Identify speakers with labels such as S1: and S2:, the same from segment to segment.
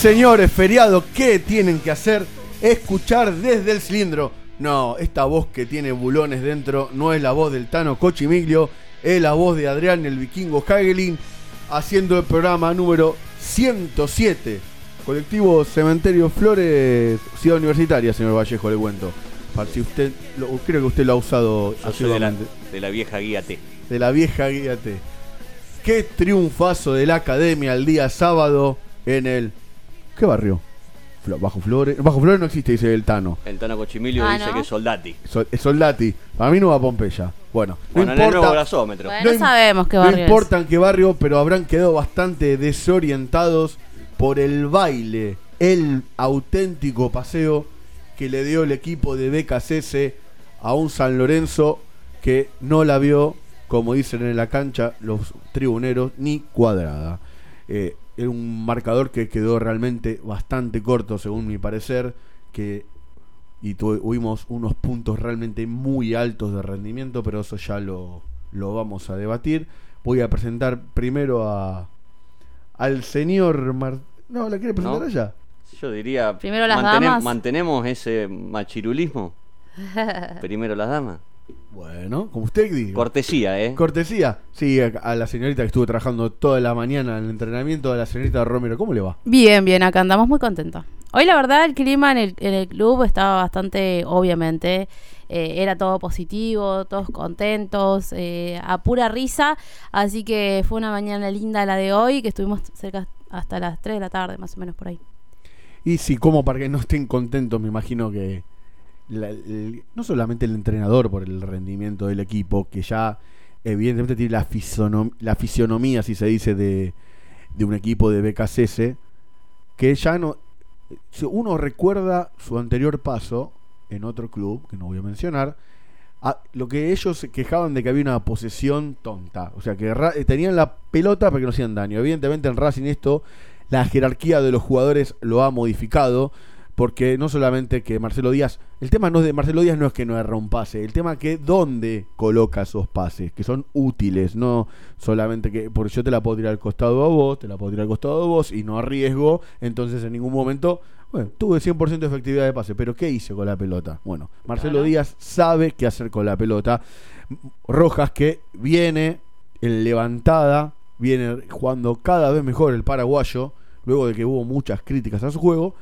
S1: señores, feriado, ¿qué tienen que hacer? Escuchar desde el cilindro. No, esta voz que tiene bulones dentro no es la voz del Tano Cochimiglio, es la voz de Adrián el Vikingo Hagelin haciendo el programa número 107. Colectivo Cementerio Flores, Ciudad Universitaria, señor Vallejo, le cuento. Si usted, lo- creo que usted lo ha usado
S2: soy de la, de la vieja guía T.
S1: de la vieja guía T. Qué triunfazo de la academia el día sábado en el. ¿Qué barrio? Flo- Bajo Flores. Bajo Flores no existe, dice el Tano.
S2: El Tano Cochimilio
S3: Ah,
S2: dice
S3: ¿no?
S2: que es soldati.
S1: Sol- es Soldati. Para mí no va a Pompeya. Bueno, no
S2: Bueno, en el nuevo
S1: importa.
S2: gasómetro.
S3: Bueno,
S1: No
S3: no
S1: im-
S3: sabemos qué
S1: No
S3: barrio
S1: importa en qué barrio, pero habrán quedado bastante desorientados por el baile, el auténtico paseo que le dio el equipo de BKCS a un San Lorenzo que no la vio, como dicen en la cancha los tribuneros, ni cuadrada. Eh, un marcador que quedó realmente bastante corto, según mi parecer, que y tuvimos unos puntos realmente muy altos de rendimiento, pero eso ya lo, lo vamos a debatir. Voy a presentar primero a al señor Mar... No, ¿la quiere presentar
S2: ¿No?
S1: allá?
S2: Yo diría.
S3: Primero las
S2: mantenem-
S3: damas.
S2: Mantenemos ese machirulismo. Primero las damas.
S1: Bueno, como usted diga.
S2: Cortesía, ¿eh?
S1: Cortesía. Sí, a, a la señorita que estuvo trabajando toda la mañana en el entrenamiento, a la señorita Romero, ¿cómo le va?
S3: Bien, bien, acá andamos muy contentos. Hoy la verdad el clima en el, en el club estaba bastante, obviamente, eh, era todo positivo, todos contentos, eh, a pura risa, así que fue una mañana linda la de hoy, que estuvimos cerca hasta las 3 de la tarde, más o menos por ahí.
S1: Y sí, como para que no estén contentos, me imagino que la- el- no solamente el entrenador por el rendimiento del equipo, que ya evidentemente tiene la, fisonom- la fisionomía, si se dice, de, de un equipo de BKCS, que ya no... Si uno recuerda su anterior paso en otro club, que no voy a mencionar, a- lo que ellos se quejaban de que había una posesión tonta. O sea, que eh, tenían la pelota para que no hacían daño. Evidentemente en Racing esto, la jerarquía de los jugadores lo ha modificado. Porque no solamente que Marcelo Díaz, el tema no es de Marcelo Díaz no es que no erra un pase, el tema que dónde coloca esos pases, que son útiles, no solamente que, porque yo te la puedo tirar al costado a vos, te la puedo tirar al costado a vos y no arriesgo, entonces en ningún momento, bueno, tuve 100% de efectividad de pase, pero ¿qué hice con la pelota? Bueno, Marcelo
S3: Claro.
S1: Díaz sabe qué hacer con la pelota. Rojas que viene en levantada, viene jugando cada vez mejor el paraguayo, luego de que hubo muchas críticas a su juego.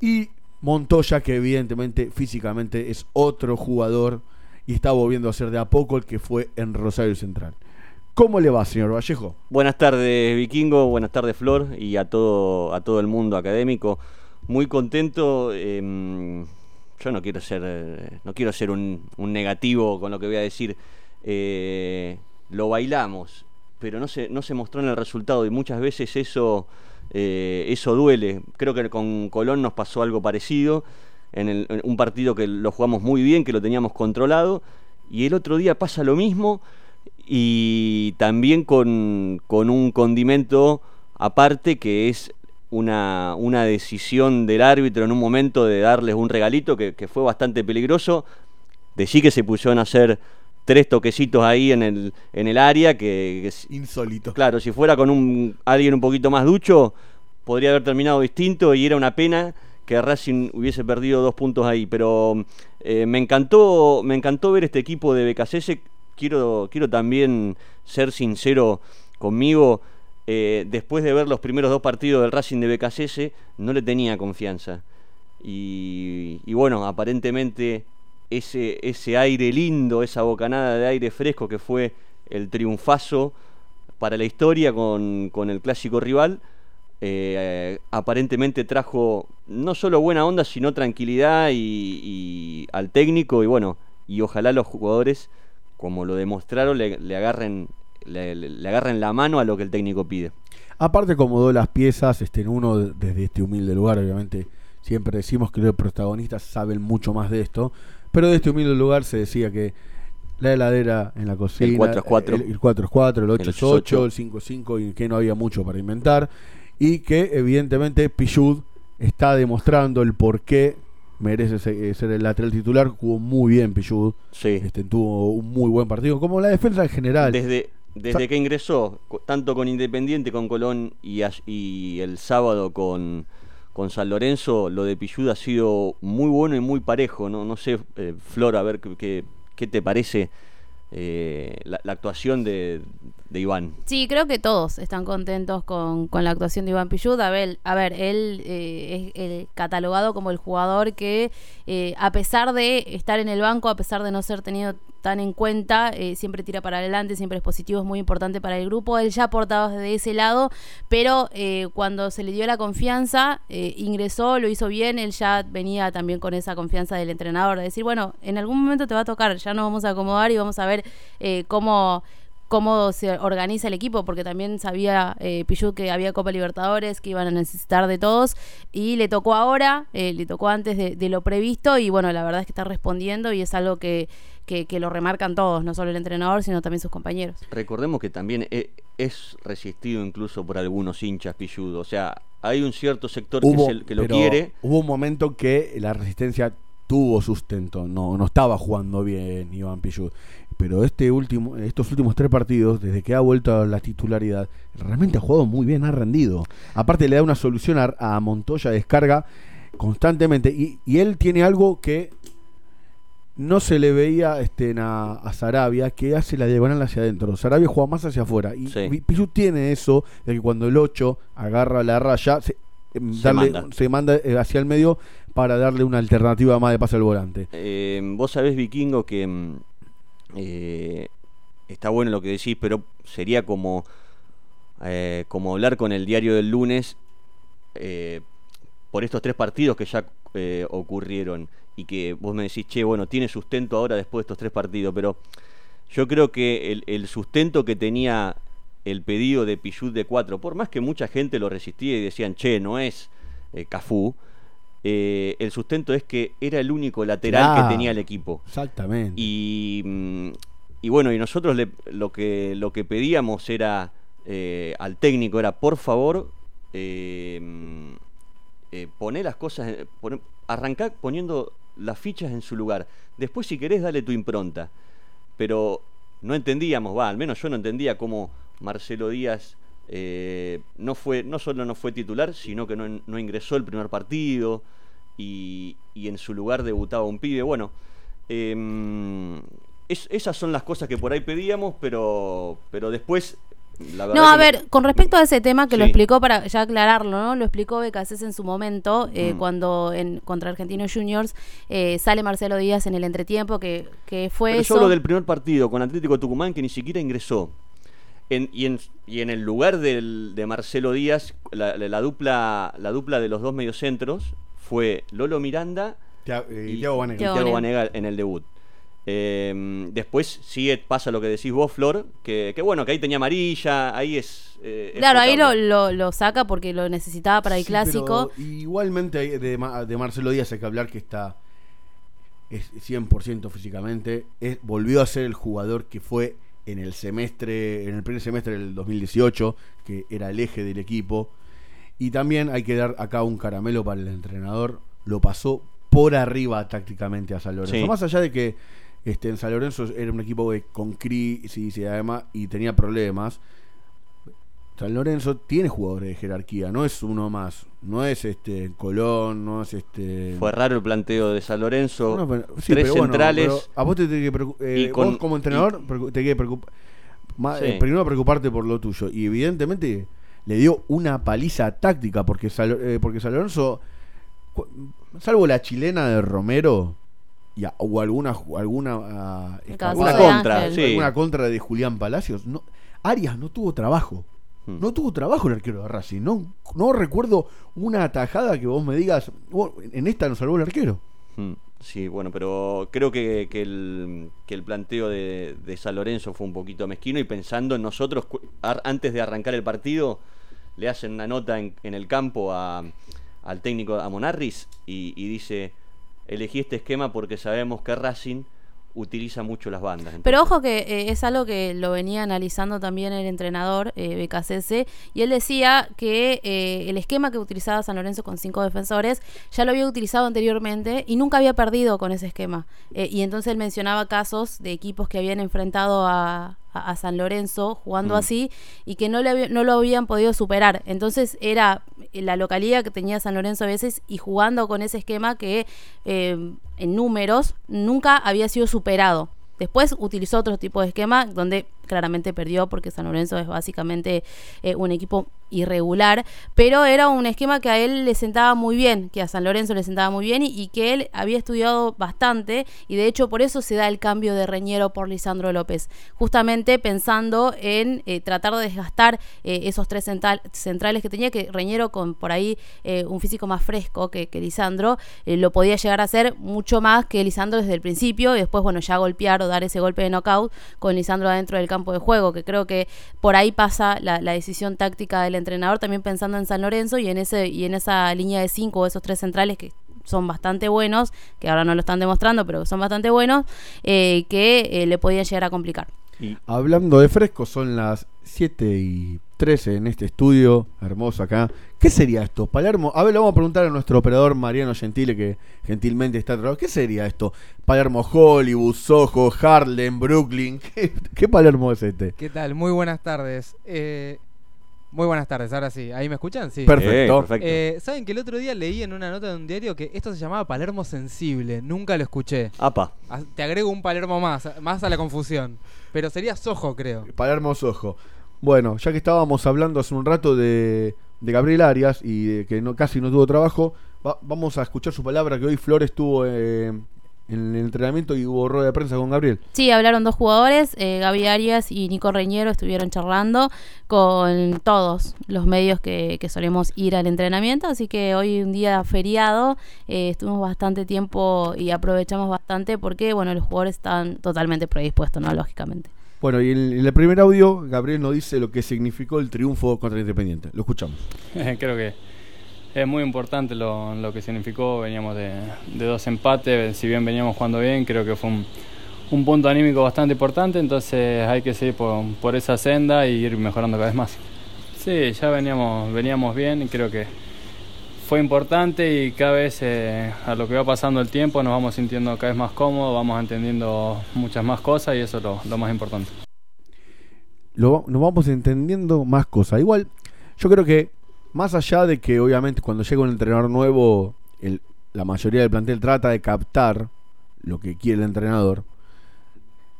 S1: Y Montoya, que evidentemente físicamente es otro jugador y está volviendo a ser de a poco el que fue en Rosario Central. ¿Cómo le va, señor Vallejo?
S2: Buenas tardes, Vikingo. Buenas tardes, Flor. Y a todo, a todo el mundo académico. Muy contento. em, yo no quiero ser, no quiero ser un, un negativo con lo que voy a decir. Eh, lo bailamos, pero no se, no se mostró en el resultado y muchas veces eso, eh, eso duele. Creo que con Colón nos pasó algo parecido. En, un partido que lo jugamos muy bien, que lo teníamos controlado. Y el otro día pasa lo mismo y también con, con un condimento aparte que es una, una decisión del árbitro en un momento de darles un regalito que, que fue bastante peligroso. De sí que se pusieron a hacer tres toquecitos ahí en el, en el área que, que
S1: Insólito.
S2: Claro, si fuera con un alguien un poquito más ducho, podría haber terminado distinto y era una pena que Racing hubiese perdido dos puntos ahí. Pero eh, me encantó, me encantó ver este equipo de BKCS. Quiero, quiero también ser sincero conmigo. eh, después de ver los primeros dos partidos del Racing de BKCS, no le tenía confianza. Y, y bueno, aparentemente ese, ese aire lindo, esa bocanada de aire fresco que fue el triunfazo para la historia con, con el clásico rival. Eh, aparentemente trajo no solo buena onda, sino tranquilidad y, al técnico y bueno, y ojalá los jugadores, como lo demostraron, le, agarren le, agarren la mano a lo que el técnico pide.
S1: Aparte acomodó las piezas, este, en uno de- desde este humilde lugar, obviamente siempre decimos que los protagonistas saben mucho más de esto, pero de este humilde lugar se decía que la heladera en la cocina,
S2: 4 es 4.
S1: el, el 4 es 4, el 8
S2: El
S1: es
S2: 8 es
S1: 8,
S2: 8.
S1: el 5 es 5 y que no había mucho para inventar y que evidentemente Pichud está demostrando el por qué merece se- ser el lateral titular, jugó muy bien Pichud,
S2: Sí.
S1: este, tuvo un muy buen partido, como la defensa en general.
S2: Desde, desde que ingresó, tanto con Independiente, con Colón y, y el sábado con, con San Lorenzo, lo de Pillud ha sido muy bueno y muy parejo. No, no sé, eh, Flor, a ver qué, qué- te parece eh, la, actuación de, de Iván.
S3: Sí, creo que todos están contentos con, con la actuación de Iván Pillud. A ver, a ver él eh, es eh, catalogado como el jugador que, eh, a pesar de estar en el banco, a pesar de no ser tenido tan en cuenta, eh, siempre tira para adelante, siempre es positivo, es muy importante para el grupo. Él ya aportaba desde ese lado, pero eh, cuando se le dio la confianza, ingresó, lo hizo bien, él ya venía también con esa confianza del entrenador, de decir, bueno, en algún momento te va a tocar, ya nos vamos a acomodar y vamos a ver cómo cómo se organiza el equipo, porque también sabía eh, Pichu que había Copa Libertadores, que iban a necesitar de todos, y le tocó ahora, eh, le tocó antes de, de lo previsto, y bueno, la verdad es que está respondiendo y es algo que, que, que lo remarcan todos, no solo el entrenador, sino también sus compañeros.
S2: Recordemos que también e- es resistido incluso por algunos hinchas Pillud. O sea, hay un cierto sector que, lo quiere.
S1: Hubo un momento que la resistencia tuvo sustento, no, no estaba jugando bien Iván Pichud. Pero este último, estos últimos tres partidos, desde que ha vuelto a la titularidad, realmente ha jugado muy bien, ha rendido. Aparte le da una solución a, a Montoya, descarga constantemente. Y, y él tiene algo que no se le veía este, en a, a Sarabia, que hace la diagonal hacia adentro. Sarabia juega más hacia afuera. Y
S2: Sí.
S1: Pi- Pichud tiene eso, de que cuando el 8 agarra la raya, se, em,
S2: Se manda.
S1: se manda eh, hacia el medio para darle una alternativa más de pase al volante.
S2: Eh, vos sabés, Vikingo, que mm, eh, está bueno lo que decís, pero sería como, eh, como hablar con el diario del lunes eh, por estos tres partidos que ya ocurrieron y que vos me decís, che, bueno, tiene sustento ahora después de estos tres partidos, pero yo creo que el, el sustento que tenía el pedido de Pichut de 4, por más que mucha gente lo resistía y decían, che, no es Cafú, eh, el sustento es que era el único lateral
S1: Claro.
S2: que tenía el equipo.
S1: Exactamente.
S2: Y, mm, y bueno, y nosotros le- lo, que, lo que pedíamos era eh, al técnico, era por favor, eh, mm, eh, poner las cosas, poner- arrancar poniendo las fichas en su lugar. Después, si querés, dale tu impronta. Pero no entendíamos, va, al menos yo no entendía cómo Marcelo Díaz eh, no fue, no solo no fue titular, sino que no, no ingresó el primer partido y, y en su lugar debutaba un pibe. Bueno, eh, es- esas son las cosas que por ahí pedíamos, pero, pero después,
S3: No, a ver, con respecto a ese tema que lo explicó para ya aclararlo, ¿no? Lo explicó Becasés en su momento, eh,
S2: Mm.
S3: cuando en contra Argentinos Juniors eh, sale Marcelo Díaz en el entretiempo, que, que fue
S2: Pero
S3: eso.
S2: yo hablo del primer partido con Atlético Tucumán que ni siquiera ingresó. En- y, en, y en el lugar del- de Marcelo Díaz, la, la- la dupla, la dupla de los dos mediocentros fue Lolo Miranda
S1: Tia- eh,
S2: y
S1: Thiago Banega.
S3: Banega
S2: en el debut. Eh, después sí pasa lo que decís vos, Flor, que, que bueno, que ahí tenía amarilla, ahí es... eh, es
S3: Claro, ahí lo, lo, lo saca porque lo necesitaba para el
S1: Sí,
S3: clásico.
S1: pero igualmente de, Ma- de Marcelo Díaz hay que hablar que está es 100% físicamente. Es, volvió a ser el jugador que fue en el semestre, en el primer semestre del 2018, que era el eje del equipo. Y también hay que dar acá un caramelo para el entrenador. Lo pasó por arriba tácticamente a San Lorenzo.
S2: Sí.
S1: Más allá de que este, en San Lorenzo era un equipo que- con crisis y además y tenía problemas. San Lorenzo tiene jugadores de jerarquía, no es uno más, no es este Colón, no es este
S2: Fue raro el planteo de San Lorenzo.
S1: No, pero- sí,
S2: tres
S1: pero bueno,
S2: centrales.
S1: pero a vos te tiene que eh,
S2: y con-
S1: vos como entrenador te que preocupar
S2: Sí.
S1: primero preocuparte por lo tuyo y evidentemente le dio una paliza táctica porque San, eh, porque San Lorenzo salvo la chilena de Romero y a- o alguna alguna ah,
S2: contra, sí.
S1: alguna contra de Julián Palacios. No, Arias no tuvo trabajo. No tuvo trabajo el arquero de Racing. No, no recuerdo una atajada que vos me digas, "Oh, en esta nos salvó el arquero.
S2: Mm, Sí, bueno, pero creo que, que el, que el planteo de, San Lorenzo fue un poquito mezquino y pensando en nosotros, antes de arrancar el partido, le hacen una nota en, el campo a- al técnico, a y, y dice, elegí este esquema porque sabemos que Racing utiliza mucho las bandas.
S3: Pero ojo que eh, es algo que lo venía analizando también el entrenador eh, y él decía que eh, el esquema que utilizaba San Lorenzo con cinco defensores ya lo había utilizado anteriormente y nunca había perdido con ese esquema. Eh, y entonces él mencionaba casos de equipos que habían enfrentado a, a- a San Lorenzo jugando
S2: Mm.
S3: así y que no, le había- no lo habían podido superar. Entonces era la localidad que tenía San Lorenzo a veces y jugando con ese esquema que eh, en números nunca había sido superado. Después utilizó otro tipo de esquema donde claramente perdió porque San Lorenzo es básicamente eh, un equipo irregular, pero era un esquema que a él le sentaba muy bien, que a San Lorenzo le sentaba muy bien y, que él había estudiado bastante y de hecho por eso se da el cambio de Reñero por Lisandro López, justamente pensando en eh, tratar de desgastar eh, esos tres central- centrales que tenía, que Reñero con por ahí un físico más fresco que, que Lisandro, lo podía llegar a hacer mucho más que Lisandro desde el principio y después, bueno, ya golpear o dar ese golpe de knockout con Lisandro adentro del campo de juego, que creo que por ahí pasa la, la decisión táctica del entrenador, también pensando en San Lorenzo y en ese y en esa línea de cinco o esos tres centrales que son bastante buenos, que ahora no lo están demostrando, pero son bastante buenos, eh, que eh, le podían llegar a complicar.
S2: y-
S1: Hablando de fresco, son las 7 y 13 en este estudio hermoso acá. ¿Qué sería esto? Palermo, a ver, le vamos a preguntar a nuestro operador Mariano Gentile, que gentilmente está atrás. ¿Qué sería esto? Palermo Hollywood, Soho, Harlem, Brooklyn. ¿Qué, qué Palermo es este?
S4: ¿Qué tal? Muy buenas tardes. Eh, muy buenas tardes, ahora sí. ¿Ahí me escuchan? Sí.
S1: Perfecto.
S2: Eh, perfecto.
S4: Eh, ¿Saben que el otro día leí en una nota de un diario que esto se llamaba Palermo Sensible? Nunca lo escuché.
S2: Apa,
S4: Ah, Te agrego un Palermo más, más a la confusión. Pero sería Sojo, creo.
S1: Palermo Soho. Bueno, ya que estábamos hablando hace un rato de, Gabriel Arias y de que no, casi no tuvo trabajo, va- vamos a escuchar su palabra que hoy Flores estuvo eh, en el entrenamiento y hubo rueda de prensa con Gabriel.
S3: Sí, hablaron dos jugadores, eh, Arias y Nico Reñero, estuvieron charlando con todos los medios que, que solemos ir al entrenamiento, así que hoy un día feriado, eh, estuvimos bastante tiempo y aprovechamos bastante porque, bueno, los jugadores están totalmente predispuestos, ¿no? Lógicamente.
S1: Bueno, y en, el primer audio, Gabriel nos dice lo que significó el triunfo contra Independiente. Lo escuchamos.
S5: Creo que es muy importante lo, que significó. Veníamos de, dos empates, si bien veníamos jugando bien, creo que fue un, un punto anímico bastante importante, entonces hay que seguir por, por esa senda y ir mejorando cada vez más. Sí, ya veníamos, veníamos bien y creo que fue importante y cada vez eh, a lo que va pasando el tiempo nos vamos sintiendo cada vez más cómodos, vamos entendiendo muchas más cosas y eso es lo, más importante.
S1: Nos vamos entendiendo más cosas. Igual, yo creo que más allá de que obviamente cuando llega un entrenador nuevo, la mayoría del plantel trata de captar lo que quiere el entrenador.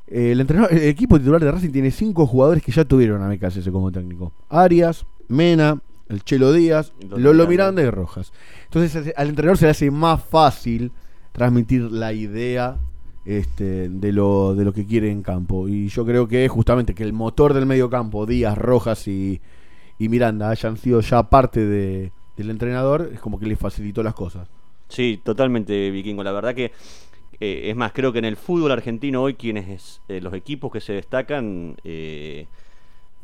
S1: eh, El, entrenador, el equipo titular de Racing tiene cinco jugadores que ya tuvieron a BKSS como técnico. Arias, Mena, el Chelo Díaz,
S2: Lolo
S1: Lolo
S2: Miranda.
S1: Miranda y Rojas. Entonces al entrenador se le hace más fácil transmitir la idea este, de, lo, de lo que quiere en campo. Y yo creo que justamente que el motor del medio campo, Díaz, Rojas y, y Miranda, hayan sido ya parte de- del entrenador, es como que le facilitó las cosas.
S2: Sí, totalmente, Vikingo. La verdad que, eh, es más, creo que en el fútbol argentino hoy quienes eh, los equipos que se destacan eh,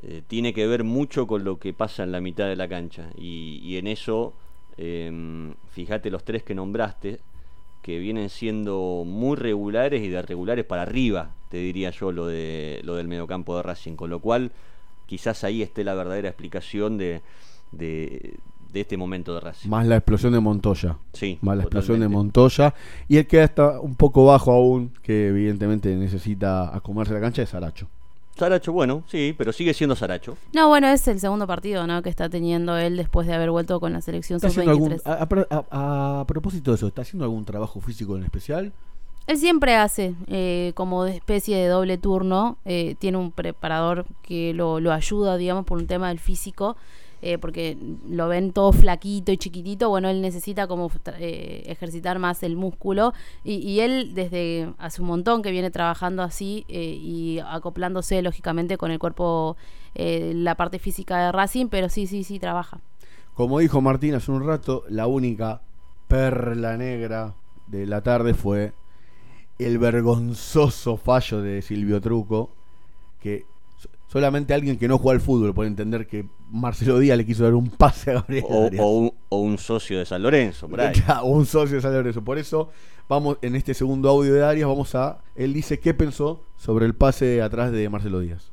S2: eh, tiene que ver mucho con lo que pasa en la mitad de la cancha. Y, y en eso, eh, fíjate los tres que nombraste, que vienen siendo muy regulares y de regulares para arriba, te diría yo, lo, de, lo del mediocampo de Racing. Con lo cual, quizás ahí esté la verdadera explicación de, de, de este momento de Racing.
S1: Más la explosión de Montoya.
S2: Sí,
S1: Más la explosión de. Montoya. Y el que está un poco bajo aún, que evidentemente necesita acomodarse la cancha, es Aracho.
S2: Saracho, bueno, sí, pero sigue siendo Saracho.
S3: No, bueno, es el segundo partido, ¿no? Que está teniendo él después de haber vuelto con la selección
S1: ¿Está haciendo algún-
S3: sub-23.
S1: a, a pro- a- a propósito de eso, ¿está haciendo algún trabajo físico en especial?
S3: Él siempre hace eh, como de especie de doble turno. eh, tiene un preparador que lo, lo ayuda, digamos, por un tema del físico. Eh, porque lo ven todo flaquito y chiquitito, bueno, él necesita como eh, ejercitar más el músculo y, y él desde hace un montón que viene trabajando así eh, y acoplándose lógicamente con el cuerpo, la parte física de Racing, pero sí, sí, sí, trabaja.
S1: Como dijo Martín hace un rato, la única perla negra de la tarde fue el vergonzoso fallo de Silvio Truco, que solamente alguien que no juega al fútbol puede entender que Marcelo Díaz le quiso dar un pase a Gabriel
S2: O,
S1: Arias.
S2: o un, o un socio de San Lorenzo, por ahí.
S1: Ya, o un socio de San Lorenzo. Por eso, vamos, en este segundo audio de Arias, vamos a. Él dice qué pensó sobre el pase atrás de Marcelo Díaz.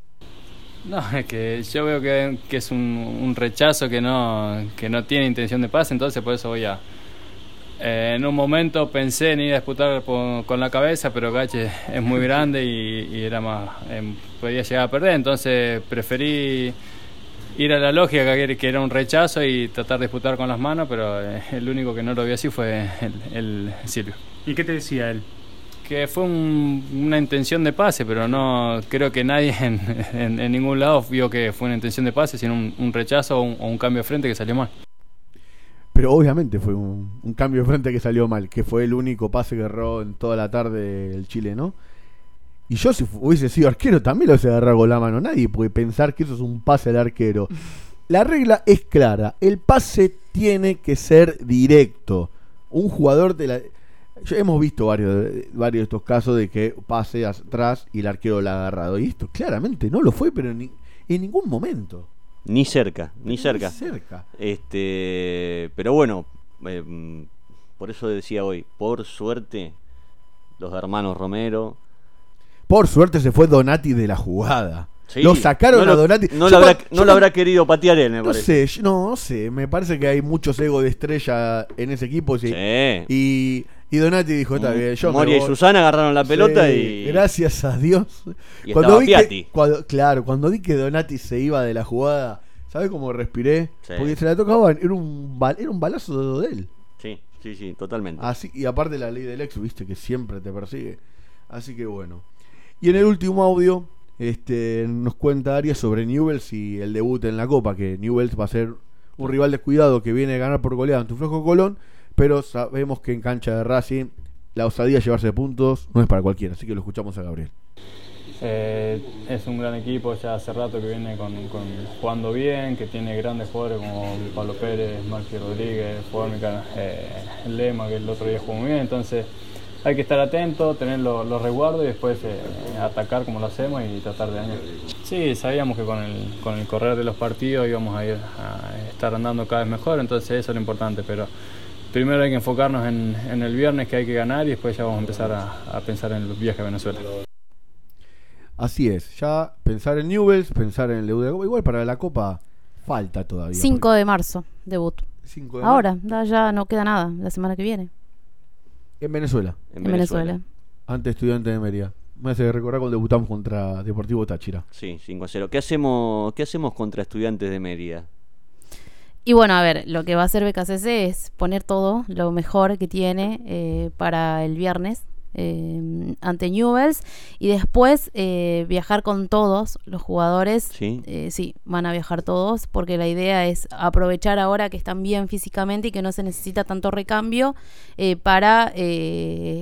S5: No, es que yo veo que, que es un, un rechazo que no, que no tiene intención de pase, entonces por eso voy a... eh, en un momento pensé en ir a disputar por- con la cabeza, pero Gache es muy grande y, y era más em, podía llegar a perder, entonces preferí ir a la lógica que, que era un rechazo y tratar de disputar con las manos, pero eh, el único que no lo vio así fue el, el Silvio
S6: ¿Y qué te decía él?
S5: que fue un- una intención de pase, pero no creo que nadie en, en- en ningún lado vio que fue una intención de pase, sino un, un rechazo o un, o un cambio de frente que salió mal.
S1: Pero obviamente fue un, cambio de frente que salió mal, que fue el único pase que erró en toda la tarde el Chile, ¿no? Y yo si hubiese sido arquero también lo hubiese agarrado con la mano. Nadie puede pensar que eso es un pase al arquero. La regla es clara. El pase tiene que ser directo. Un jugador de la... Ya hemos visto varios, varios de estos casos de que pase atrás y el arquero la ha agarrado. Y esto claramente no lo fue, pero en ningún momento.
S2: Ni cerca, ni cerca.
S1: cerca.
S2: Este, pero bueno, eh, mm, por eso decía hoy, por suerte, los hermanos Romero.
S1: Por suerte se fue Donati de la jugada.
S2: sí,
S1: lo sacaron
S2: no
S1: a
S2: lo-
S1: Donati.
S2: No, lo habrá,
S1: cuando-
S2: no lo habrá
S1: cuando-
S2: querido patear él, me
S1: No
S2: parece.
S1: sé, no, no sé. Me parece que hay muchos egos de estrella en ese equipo. sí.
S2: Sí.
S1: Y, y Donati dijo: Está bien, yo me
S2: Moria y
S1: voy".
S2: Susana agarraron la pelota
S1: Sí,
S2: y.
S1: Gracias a Dios.
S2: Y estaba Piatti.
S1: que, cuando, claro, cuando vi que Donati se iba de la jugada, ¿sabes cómo respiré?
S2: Sí.
S1: Porque se la tocaban, era un, era un balazo de él.
S2: Sí, sí, sí, totalmente.
S1: Así, y aparte la ley del ex, viste que siempre te persigue. Así que bueno. Y en el último audio, este, nos cuenta Arias sobre Newells y el debut en la Copa, que Newells va a ser un rival descuidado que viene a ganar por goleada ante un flojo Colón, pero sabemos que en cancha de Racing la osadía de llevarse puntos no es para cualquiera, así que lo escuchamos a Gabriel.
S5: Eh, es un gran equipo, ya hace rato que viene con, jugando bien, que tiene grandes jugadores como Pablo Pérez, Marqui Rodríguez, Formica, eh, Lema, que el otro día jugó muy bien, entonces hay que estar atento, tener lo- los resguardos y después eh, atacar como lo hacemos y tratar de dañar. Sí, sabíamos que con el, correr de los partidos íbamos a ir a estar andando cada vez mejor, entonces eso es importante, pero primero hay que enfocarnos en, en el viernes que hay que ganar y después ya vamos a empezar a, a pensar en el viaje a Venezuela.
S1: Así es, ya pensar en Newells, pensar en el debut de la Copa, igual para la Copa falta todavía.
S3: 5 de marzo, debut.
S1: porque- cinco de
S3: Ahora, ya no queda nada, la semana que viene,
S1: En Venezuela,
S3: en Venezuela.
S1: ante Estudiante de Mérida. Me hace recordar cuando debutamos contra Deportivo Táchira.
S2: Sí, 5 a 0. ¿Qué hacemos, ¿Qué hacemos contra estudiantes de Mérida?
S3: Y bueno, a ver, lo que va a hacer BKCC es poner todo lo mejor que tiene eh, para el viernes eh, ante Newells y después eh, viajar con todos los jugadores.
S2: Sí.
S3: Eh, sí, van a viajar todos porque la idea es aprovechar ahora que están bien físicamente y que no se necesita tanto recambio para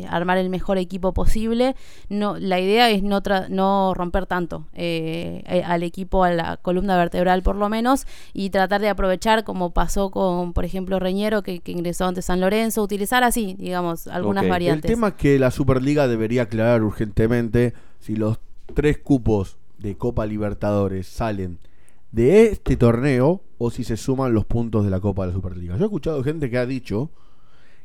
S3: armar el mejor equipo posible. No, la idea es no, tra- no romper tanto al equipo, a la columna vertebral por lo menos, y tratar de aprovechar como pasó con, por ejemplo, Reñero que, que ingresó ante San Lorenzo, utilizar así, digamos, algunas variantes.
S1: El tema es que la Superliga debería aclarar urgentemente si los tres cupos de Copa Libertadores salen de este torneo o si se suman los puntos de la Copa de la Superliga. Yo he escuchado gente que ha dicho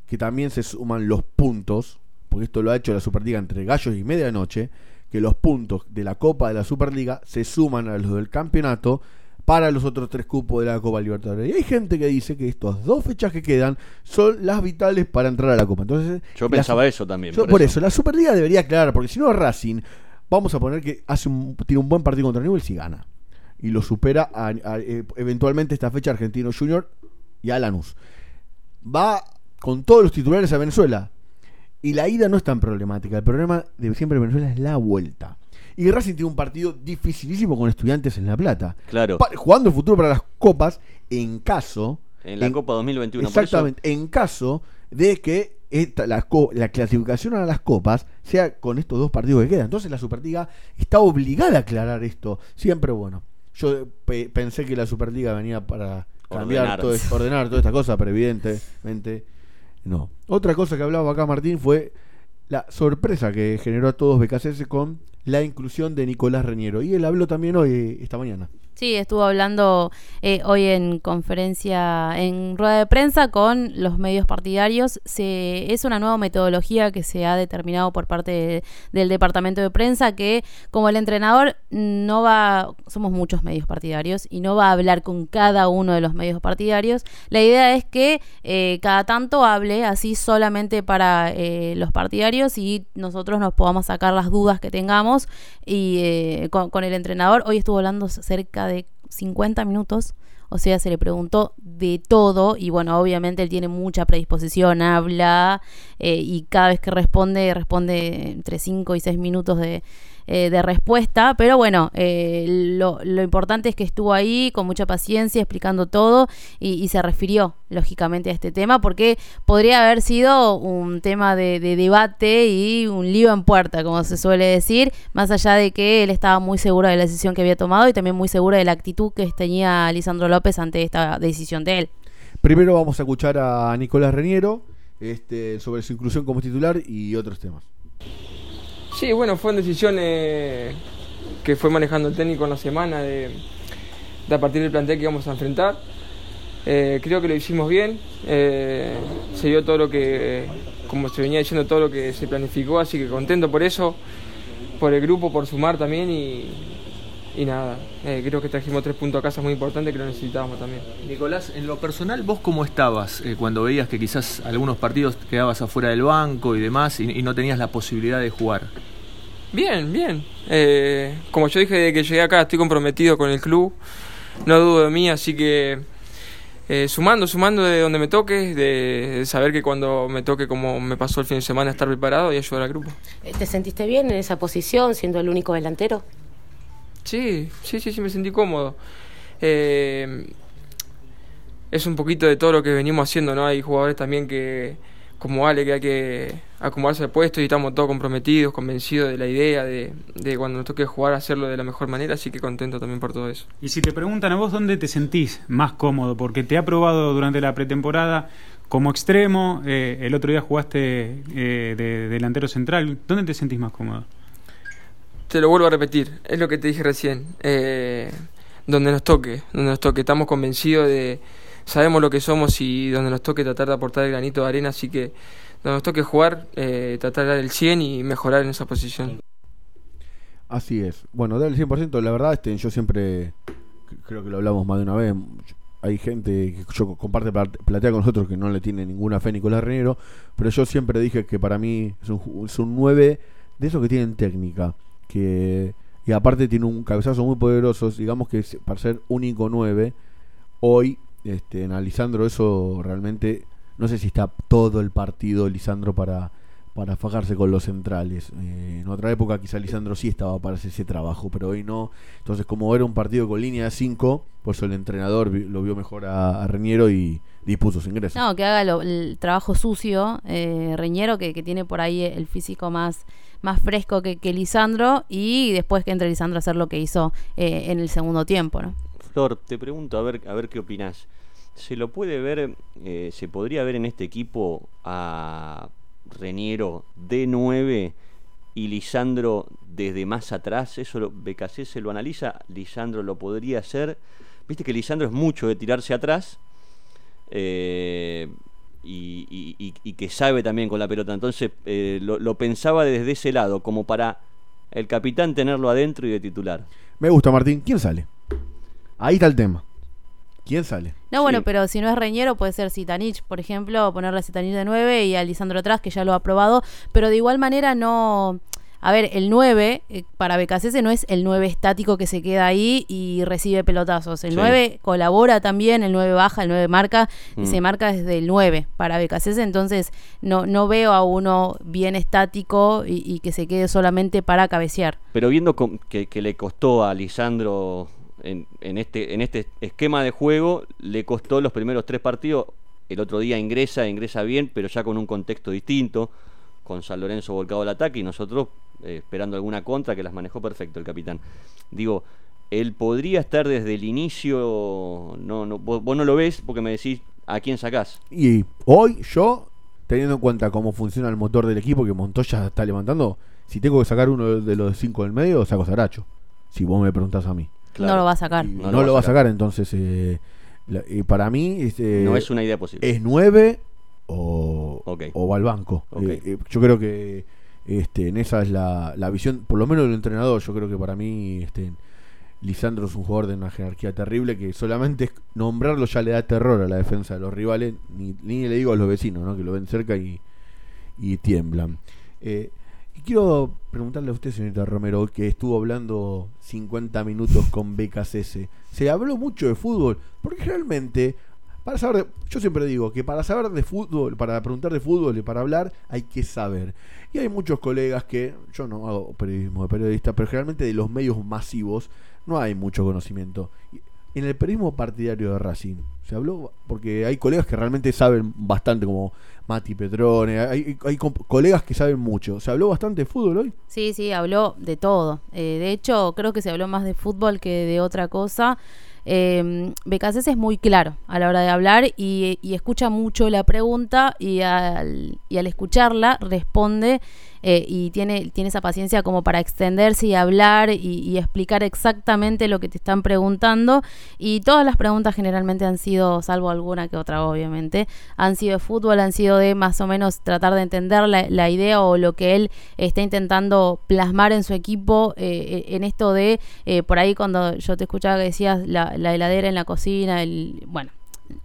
S1: que también se suman los puntos, porque esto lo ha hecho la Superliga entre gallos y medianoche, que los puntos de la Copa de la Superliga se suman a los del campeonato para los otros tres cupos de la Copa Libertadores. Y hay gente que dice que estas dos fechas que quedan son las vitales para entrar a la Copa. Entonces,
S2: Yo pensaba eso también.
S1: yo por eso. la Superliga debería aclarar, porque si no Racing, vamos a poner que hace un, tiene un buen partido contra Newell's y gana. Y lo supera a- a- eh, eventualmente esta fecha Argentino Junior y a Lanús. Va con todos los titulares a Venezuela. Y la ida no es tan problemática. El problema de siempre en Venezuela es la vuelta. Y Racing tiene un partido dificilísimo con estudiantes en La Plata.
S2: Claro.
S1: Pa- jugando el futuro para las copas en caso.
S2: En la Copa 2021. por eso-
S1: Exactamente, en caso de que esta- la, clasificación a las copas sea con estos dos partidos que quedan. Entonces la Superliga está obligada a aclarar esto. Siempre, bueno, yo pe- pensé que la Superliga venía para cambiar
S2: Ordenar.
S1: todo, ordenar toda esta cosa, pero evidentemente no. Otra cosa que hablaba acá Martín fue la sorpresa que generó a todos BKCS con la inclusión de Nicolás Reñero. Y él habló también hoy, esta mañana.
S3: Sí, estuvo hablando eh, hoy en conferencia, en rueda de prensa con los medios partidarios. Se, es una nueva metodología que se ha determinado por parte de- del departamento de prensa que como el entrenador no va, somos muchos medios partidarios y no va a hablar con cada uno de los medios partidarios. La idea es que eh, cada tanto hable así solamente para eh, los partidarios y nosotros nos podamos sacar las dudas que tengamos y eh, con, con el entrenador. Hoy estuvo hablando cerca de 50 minutos. O sea, se le preguntó de todo y bueno, obviamente él tiene mucha predisposición, habla eh, y cada vez que responde, responde entre 5 y 6 minutos de, eh, de respuesta. Pero bueno, eh, lo, importante es que estuvo ahí con mucha paciencia explicando todo y, se refirió lógicamente a este tema porque podría haber sido un tema de, de debate y un lío en puerta, como se suele decir, más allá de que él estaba muy seguro de la decisión que había tomado y también muy seguro de la actitud que tenía Lisandro López ante esta decisión de él.
S1: Primero vamos a escuchar a Nicolás Reñero este, sobre su inclusión como titular y otros temas.
S6: Sí, bueno, fueron decisiones que fue manejando el técnico en la semana de, a partir del plantel que íbamos a enfrentar. Eh, creo que lo hicimos bien, eh, se dio todo lo que, como se venía diciendo, todo lo que se planificó, así que contento por eso, por el grupo, por sumar también y, y nada, eh, creo que trajimos tres puntos a casa muy importantes que lo necesitábamos también.
S7: Nicolás, en lo personal, ¿vos cómo estabas eh, cuando veías que quizás algunos partidos quedabas afuera del banco y demás y, y no tenías la posibilidad de jugar?
S6: Bien, bien. Eh, como yo dije de que llegué acá, estoy comprometido con el club, no dudo de mí, así que eh, sumando, sumando de donde me toque, de, de saber que cuando me toque, como me pasó el fin de semana, estar preparado y ayudar al grupo.
S8: ¿Te sentiste bien en esa posición, siendo el único delantero?
S6: Sí, sí, sí, sí, me sentí cómodo. Eh, es un poquito de todo lo que venimos haciendo, ¿no? Hay jugadores también que, como Ale, que hay que acomodarse al puesto y estamos todos comprometidos, convencidos de la idea, de, de cuando nos toque jugar hacerlo de la mejor manera, así que contento también por todo eso.
S9: Y si te preguntan a vos dónde te sentís más cómodo, porque te ha probado durante la pretemporada como extremo, eh, el otro día jugaste eh, de delantero central, ¿dónde te sentís más cómodo?
S6: Te lo vuelvo a repetir, es lo que te dije recién. eh, donde nos toque, donde nos toque. Estamos convencidos de. Sabemos lo que somos y donde nos toque tratar de aportar el granito de arena, así que donde nos toque jugar, eh, tratar de dar el 100 y mejorar en esa posición.
S1: Así es. Bueno, dar el 100%, la verdad, este, yo siempre, creo que lo hablamos más de una vez, hay gente que yo comparte plat- platea con nosotros que no le tiene ninguna fe a Nicolás Reñero, pero yo siempre dije que para mí es un, es un 9 de esos que tienen técnica, que y aparte tiene un cabezazo muy poderoso, digamos que para ser único 9, hoy este, en Lisandro eso realmente, no sé si está todo el partido Lisandro para para fajarse con los centrales. Eh, en otra época quizá Lisandro sí estaba para hacer ese trabajo, pero hoy no. Entonces como era un partido con línea de 5, por eso el entrenador lo vio mejor a, a Reñero y dispuso su ingreso.
S3: No, que haga lo- el trabajo sucio, eh, Reñero, que, que tiene por ahí el físico más, más fresco que, que Lisandro, y después que entre Lisandro a hacer lo que hizo eh, en el segundo tiempo, ¿no?
S2: Flor, te pregunto a ver, a ver qué opinás. ¿Se lo puede ver, eh, se podría ver en este equipo a Reniero de 9 y Lisandro desde más atrás? ¿Eso lo, BKC se lo analiza? ¿Lisandro lo podría hacer? Viste que Lisandro es mucho de tirarse atrás eh, y, que sabe también con la pelota. Entonces eh, lo, lo pensaba desde ese lado, como para el capitán tenerlo adentro y de titular.
S1: Me gusta Martín. ¿Quién sale? Ahí está el tema. ¿Quién sale?
S3: No, bueno, pero si no es Reñero, puede ser Zitanich, por ejemplo, ponerle a Zitanich de 9 y a Lisandro atrás, que ya lo ha probado, pero de igual manera no. A ver, el 9 eh, para BKC no es el 9 estático que se queda ahí y recibe pelotazos. El
S2: Sí.
S3: 9 colabora también, el 9 baja, el 9 marca y
S2: Mm.
S3: se marca desde el 9 para BKC. Entonces no, no veo a uno bien estático y, y que se quede solamente para cabecear.
S2: Pero viendo que, que le costó a Lisandro en, en este, en este esquema de juego, le costó los primeros tres partidos. El otro día ingresa, ingresa bien, pero ya con un contexto distinto, con San Lorenzo volcado al ataque y nosotros eh, esperando alguna contra que las manejó perfecto el capitán. Digo, él podría estar desde el inicio, no, no, vos, no lo ves porque me decís a quién sacás.
S1: Y hoy yo, teniendo en cuenta cómo funciona el motor del equipo que Montoya está levantando, si tengo que sacar uno de los cinco del medio, saco Saracho. Si vos me preguntás a mí.
S2: Claro.
S3: No lo va a sacar.
S1: Y
S2: No
S1: No,
S2: lo
S1: lo
S2: va a sacar.
S1: entonces eh, la- eh, para mí este,
S2: No es una idea posible.
S1: es 9 o,
S2: Ok.
S1: o va al banco.
S2: Ok.
S1: Eh, eh, yo creo que este, en esa es la, la visión, por lo menos del entrenador. Yo creo que para mí este, Lisandro es un jugador de una jerarquía terrible que solamente es nombrarlo ya le da terror a la defensa de los rivales. Ni, ni le digo a los vecinos, ¿no? que lo ven cerca y, y tiemblan. Eh, y quiero preguntarle a usted, señorita Romero, que estuvo hablando 50 minutos con BKCS. Se habló mucho de fútbol, porque realmente, para saber, de- yo siempre digo que para saber de fútbol, para preguntar de fútbol y para hablar, hay que saber. Y hay muchos colegas que, yo no hago periodismo de periodista, pero generalmente de los medios masivos no hay mucho conocimiento. En el periodismo partidario de Racing se habló, porque hay colegas que realmente saben bastante, como Mati Petrone, hay, hay colegas que saben mucho. ¿Se habló bastante de fútbol hoy?
S3: Sí, sí, habló de todo. Eh, de hecho, creo que se habló más de fútbol que de otra cosa. Eh, Becasés es muy claro a la hora de hablar y, escucha mucho la pregunta y al escucharla responde eh, y tiene, tiene esa paciencia como para extenderse y hablar y, explicar exactamente lo que te están preguntando. Y todas las preguntas generalmente han sido, salvo alguna que otra obviamente, han sido de fútbol, han sido de más o menos tratar de entender la, la idea o lo que él está intentando plasmar en su equipo eh, en esto de, eh, por ahí cuando yo te escuchaba que decías la, la heladera en la cocina, el, bueno.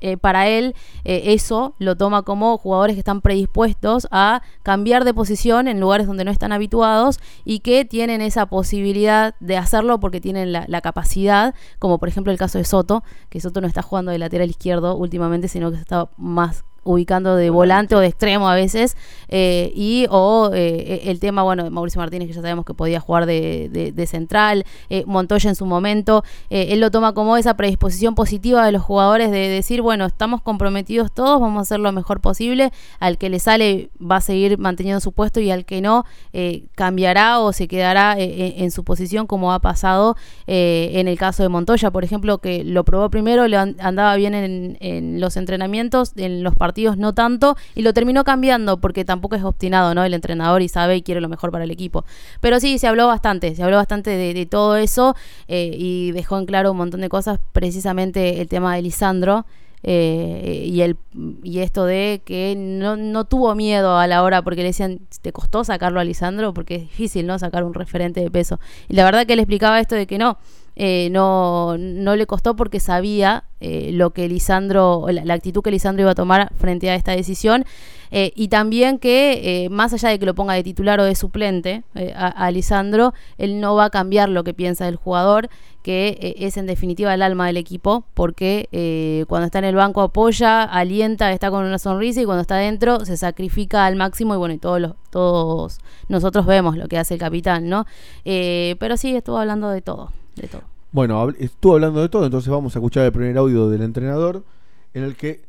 S3: Eh, para él eh, eso lo toma como jugadores que están predispuestos a cambiar de posición en lugares donde no están habituados y que tienen esa posibilidad de hacerlo porque tienen la, la capacidad, como por ejemplo el caso de Soto, que Soto no está jugando de lateral izquierdo últimamente, sino que está más ubicando de volante o de extremo a veces eh, y o eh, el tema bueno de Mauricio Martínez que ya sabemos que podía jugar de, de- de central eh, Montoya en su momento él lo toma como esa predisposición positiva de los jugadores de decir bueno estamos comprometidos todos vamos a hacer lo mejor posible al que le sale va a seguir manteniendo su puesto y al que no cambiará o se quedará en, en su posición como ha pasado en el caso de Montoya por ejemplo que lo probó primero le an- andaba bien en, en los entrenamientos en los partidos no tanto y lo terminó cambiando porque tampoco es obstinado no el entrenador y sabe y quiere lo mejor para el equipo. Pero sí se habló bastante se habló bastante de, todo eso eh, y dejó en claro un montón de cosas precisamente el tema de Lisandro eh, y el y esto de que no, no tuvo miedo a la hora porque le decían te costó sacarlo a Lisandro porque es difícil no sacar un referente de peso. Y la verdad que él explicaba esto de que no eh, no, no le costó porque sabía eh, lo que Lisandro, la, la actitud que Lisandro iba a tomar frente a esta decisión. eh, y también que, eh, más allá de que lo ponga de titular o de suplente eh, a, Lisandro, él no va a cambiar lo que piensa del jugador, que es en definitiva el alma del equipo, porque cuando está en el banco apoya, alienta, está con una sonrisa y cuando está adentro se sacrifica al máximo y bueno, y todos, los, todos nosotros vemos lo que hace el capitán, ¿no? Pero sí, estuvo hablando de todo, de todo.
S1: Bueno, estuvo hablando de todo, entonces vamos a escuchar el primer audio del entrenador en el que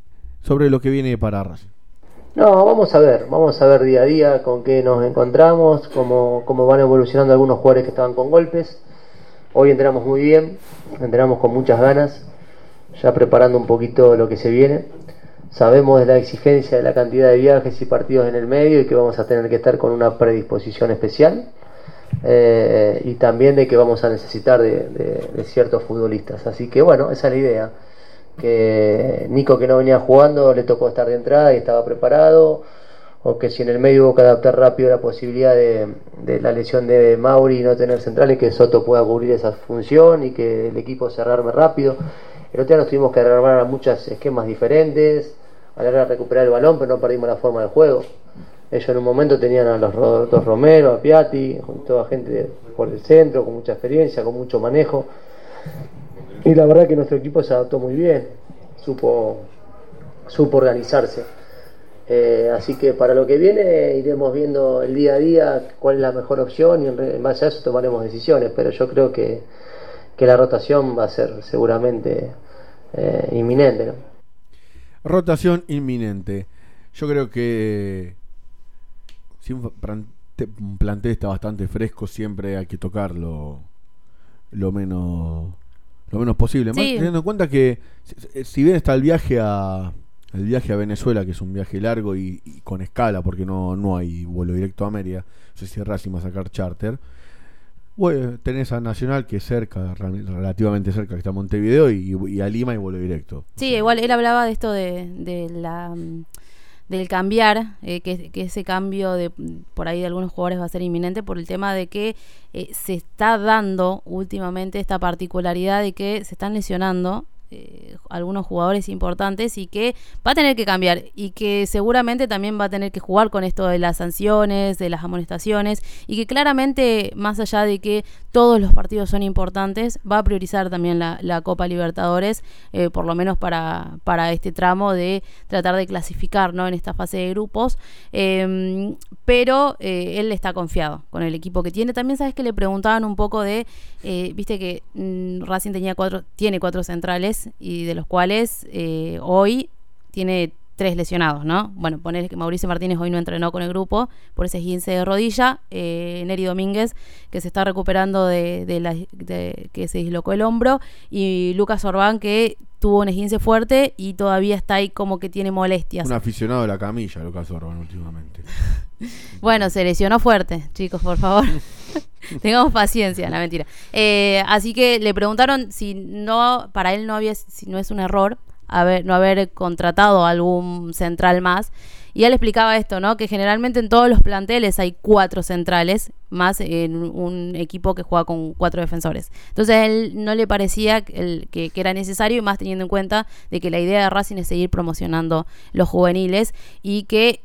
S1: sobre lo que viene para Racing.
S10: No, vamos a ver, vamos a ver día a día con qué nos encontramos, cómo, cómo van evolucionando algunos jugadores que estaban con golpes. Hoy entrenamos muy bien, entrenamos con muchas ganas, ya preparando un poquito lo que se viene. Sabemos de la exigencia de la cantidad de viajes y partidos en el medio y que vamos a tener que estar con una predisposición especial. Eh, y también de que vamos a necesitar de, ciertos futbolistas. Así que bueno, esa es la idea que Nico que no venía jugando le tocó estar de entrada y estaba preparado, o que si en el medio hubo que adaptar rápido la posibilidad de, la lesión de Mauri y no tener central y que Soto pueda cubrir esa función y que el equipo se rearme rápido. El otro día nos tuvimos que rearmar a muchos esquemas diferentes, a la hora de recuperar el balón, pero no perdimos la forma del juego. Ellos en un momento tenían a los dos Romero, a Piatti, toda gente por el centro, con mucha experiencia, con mucho manejo. Y la verdad que nuestro equipo se adaptó muy bien, supo, supo organizarse. Eh, así que para lo que viene iremos viendo el día a día cuál es la mejor opción y en, base a eso tomaremos decisiones. Pero yo creo que, que la rotación va a ser seguramente eh, inminente.
S1: Rotación inminente. Yo creo que si un plante- un plantel está bastante fresco, siempre hay que tocarlo lo menos lo menos posible. Más
S3: Sí.
S1: teniendo en cuenta que si- bien está el viaje a el viaje a Venezuela, que es un viaje largo y, y con escala, porque no, no hay vuelo directo a Mérida, no sé si Racing va a sacar charter. Bueno, tenés a Nacional que es cerca, rel- relativamente cerca, que está Montevideo, y, y a Lima y vuelo directo.
S3: Sí, igual él hablaba de esto de, de la del cambiar, eh, que, ese cambio de por ahí de algunos jugadores va a ser inminente por el tema de que eh, se está dando últimamente esta particularidad de que se están lesionando eh, algunos jugadores importantes y que va a tener que cambiar y que seguramente también va a tener que jugar con esto de las sanciones, de las amonestaciones y que claramente más allá de que todos los partidos son importantes, va a priorizar también la, la Copa Libertadores, eh, por lo menos para, para este tramo de tratar de clasificar ¿no? en esta fase de grupos. Eh, pero eh, él está confiado con el equipo que tiene. También sabes que le preguntaban un poco de, eh, viste que mm, Racing tenía cuatro, tiene cuatro centrales y de los cuales eh, hoy tiene tres lesionados, ¿no? Bueno, poner que Mauricio Martínez hoy no entrenó con el grupo por ese 15 de rodilla, eh, Neri Domínguez que se está recuperando de, de la, de que se dislocó el hombro y Lucas Orbán que tuvo un esguince fuerte y todavía está ahí como que tiene molestias.
S1: Un aficionado de la camilla, Lucas Orban, últimamente.
S3: Bueno, se lesionó fuerte, chicos, por favor. Tengamos paciencia, la mentira. Eh, así que le preguntaron si no, para él no había, si no es un error haber, no haber contratado algún central más. Y él explicaba esto, ¿no? Que generalmente en todos los planteles hay cuatro centrales, más en un equipo que juega con cuatro defensores. Entonces a él no le parecía que, que- que era necesario, y más teniendo en cuenta de que la idea de Racing es seguir promocionando los juveniles y que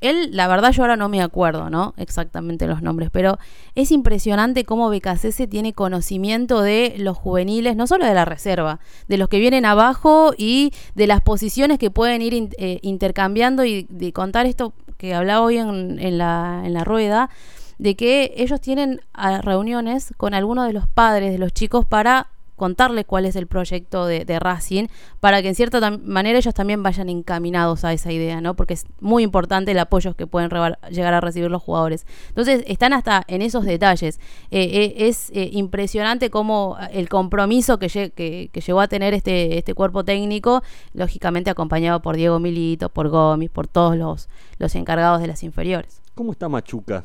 S3: él, la verdad, yo ahora no me acuerdo, ¿no? Exactamente los nombres, pero es impresionante cómo Becasese tiene conocimiento de los juveniles, no solo de la reserva, de los que vienen abajo y de las posiciones que pueden ir eh, intercambiando y de contar esto que hablaba hoy en, en la, en la rueda, de que ellos tienen ah, reuniones con algunos de los padres de los chicos para contarles cuál es el proyecto de, de Racing, para que en cierta manera ellos también vayan encaminados a esa idea, ¿no? Porque es muy importante el apoyo que pueden llegar a recibir los jugadores. Entonces, están hasta en esos detalles. Eh, eh, es eh, impresionante cómo el compromiso que, lle- que, que llegó a tener este, este cuerpo técnico, lógicamente acompañado por Diego Milito, por Gómez, por todos los, los encargados de las inferiores.
S2: ¿Cómo está Machuca?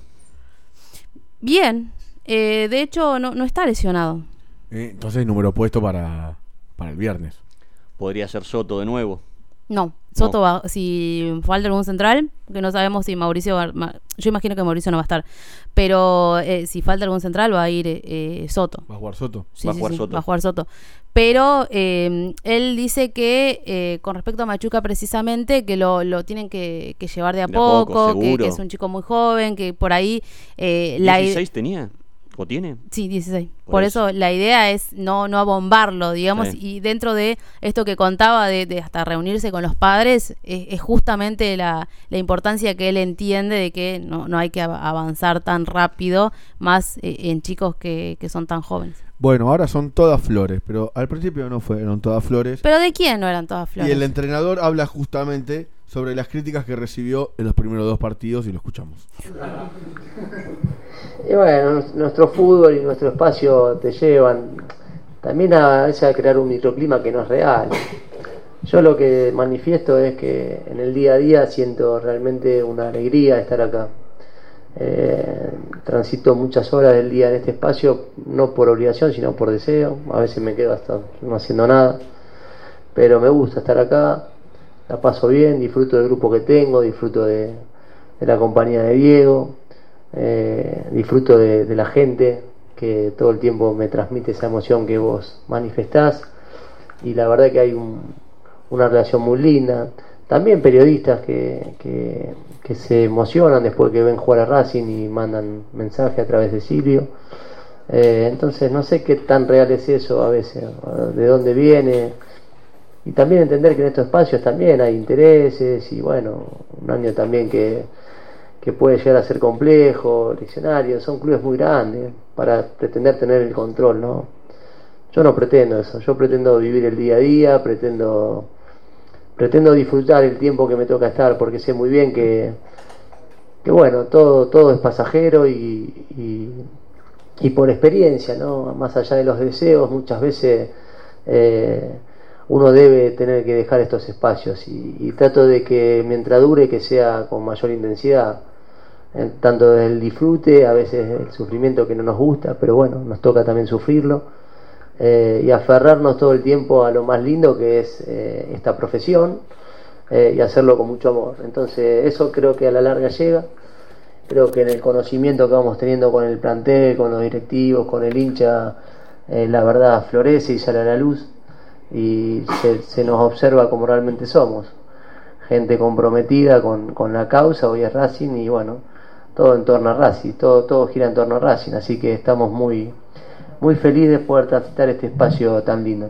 S3: Bien, eh, de hecho no, no está lesionado.
S1: Eh, entonces, número puesto para, para el viernes.
S2: Podría ser Soto de nuevo.
S3: No, Soto va, si falta algún central, que no sabemos si Mauricio va, yo imagino que Mauricio no va a estar, pero eh, si falta algún central va a ir eh, Soto.
S1: ¿Va a jugar Soto?
S3: Sí,
S2: Va a jugar
S3: sí,
S2: Soto.
S3: va a jugar Soto. Pero eh, él dice que eh, con respecto a Machuca precisamente, que lo, lo tienen que, que llevar de a,
S2: De poco,
S3: poco, que, es un chico muy joven, que por ahí eh, la i-
S2: ¿16 tenía? ¿O tiene?
S3: Sí, 16.
S2: Por
S3: Por,
S2: eso.
S3: eso. la idea es no, no abombarlo, digamos,
S2: Sí.
S3: y dentro de esto que contaba de, de hasta reunirse con los padres, es, es justamente la, la importancia que él entiende de que no, no hay que av- avanzar tan rápido, más eh, en chicos que, que son tan jóvenes.
S1: Bueno, ahora son todas flores, pero al principio no fueron todas flores.
S3: Pero ¿de quién no eran todas
S1: y
S3: flores?
S1: el entrenador habla justamente sobre las críticas que recibió en los primeros dos partidos y lo escuchamos.
S10: Y bueno, nues- nuestro fútbol y nuestro espacio te llevan también a, a crear un microclima que no es real. Yo lo que manifiesto es que en el día a día siento realmente una alegría estar acá. Eh, transito muchas horas del día en este espacio, no por obligación, sino por deseo. A veces me quedo hasta no haciendo nada. Pero me gusta estar acá, la paso bien, disfruto del grupo que tengo, disfruto de, la compañía de Diego, eh, disfruto de, la gente que todo el tiempo me transmite esa emoción que vos manifestás y la verdad que hay un- una relación muy linda. también periodistas que, que, que se emocionan después que ven jugar a Racing y mandan mensaje a través de Silvio. Eh, entonces no sé qué tan real es eso a veces, de dónde viene. Y también entender que en estos espacios también hay intereses y bueno, un año también que, que puede llegar a ser complejo, diccionario, son clubes muy grandes para pretender tener el control, ¿no? Yo no pretendo eso, yo pretendo vivir el día a día, pretendo pretendo disfrutar el tiempo que me toca estar porque sé muy bien que, que bueno, todo, todo es pasajero y, y, y por experiencia, ¿no? Más allá de los deseos, muchas veces eh, uno debe tener que dejar estos espacios y, y trato de que mientras dure que sea con mayor intensidad, tanto desde el disfrute, a veces el sufrimiento que no nos gusta, pero bueno, nos toca también sufrirlo eh, y aferrarnos todo el tiempo a lo más lindo que es eh, esta profesión eh, y hacerlo con mucho amor. Entonces eso creo que a la larga llega, creo que en el conocimiento que vamos teniendo con el plantel, con los directivos, con el hincha, la verdad florece y sale a la luz y se, nos observa como realmente somos. Gente comprometida con, con la causa, hoy es Racing y bueno, todo en torno a Racing, todo, todo gira en torno a Racing, así que estamos muy, muy feliz de poder transitar este espacio tan lindo.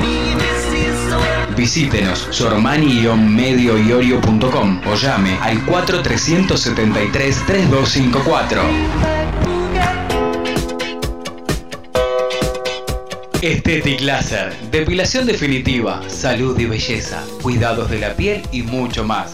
S11: Visítenos sormani-medioiorio.com o llame al 4373-3254. Estetic Laser, depilación definitiva, salud y belleza, cuidados de la piel y mucho más.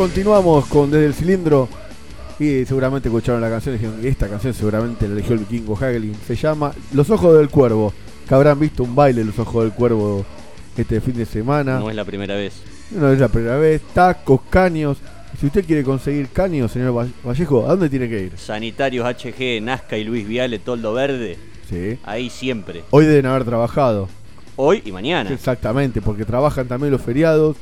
S1: Continuamos con Desde el Cilindro. Y seguramente escucharon la canción y dijeron, esta canción seguramente la eligió el vikingo Hagelin. Se llama Los Ojos del Cuervo. Que habrán visto un baile Los Ojos del Cuervo este fin de semana.
S2: No es la primera vez.
S1: No es la primera vez. Tacos, caños. Si usted quiere conseguir caños, señor Va- Vallejo, ¿a dónde tiene que ir?
S2: Sanitarios HG, Nazca y Luis Viale, Toldo Verde.
S1: Sí.
S2: Ahí siempre.
S1: Hoy deben haber trabajado.
S2: Hoy y mañana.
S1: Exactamente, porque trabajan también los feriados,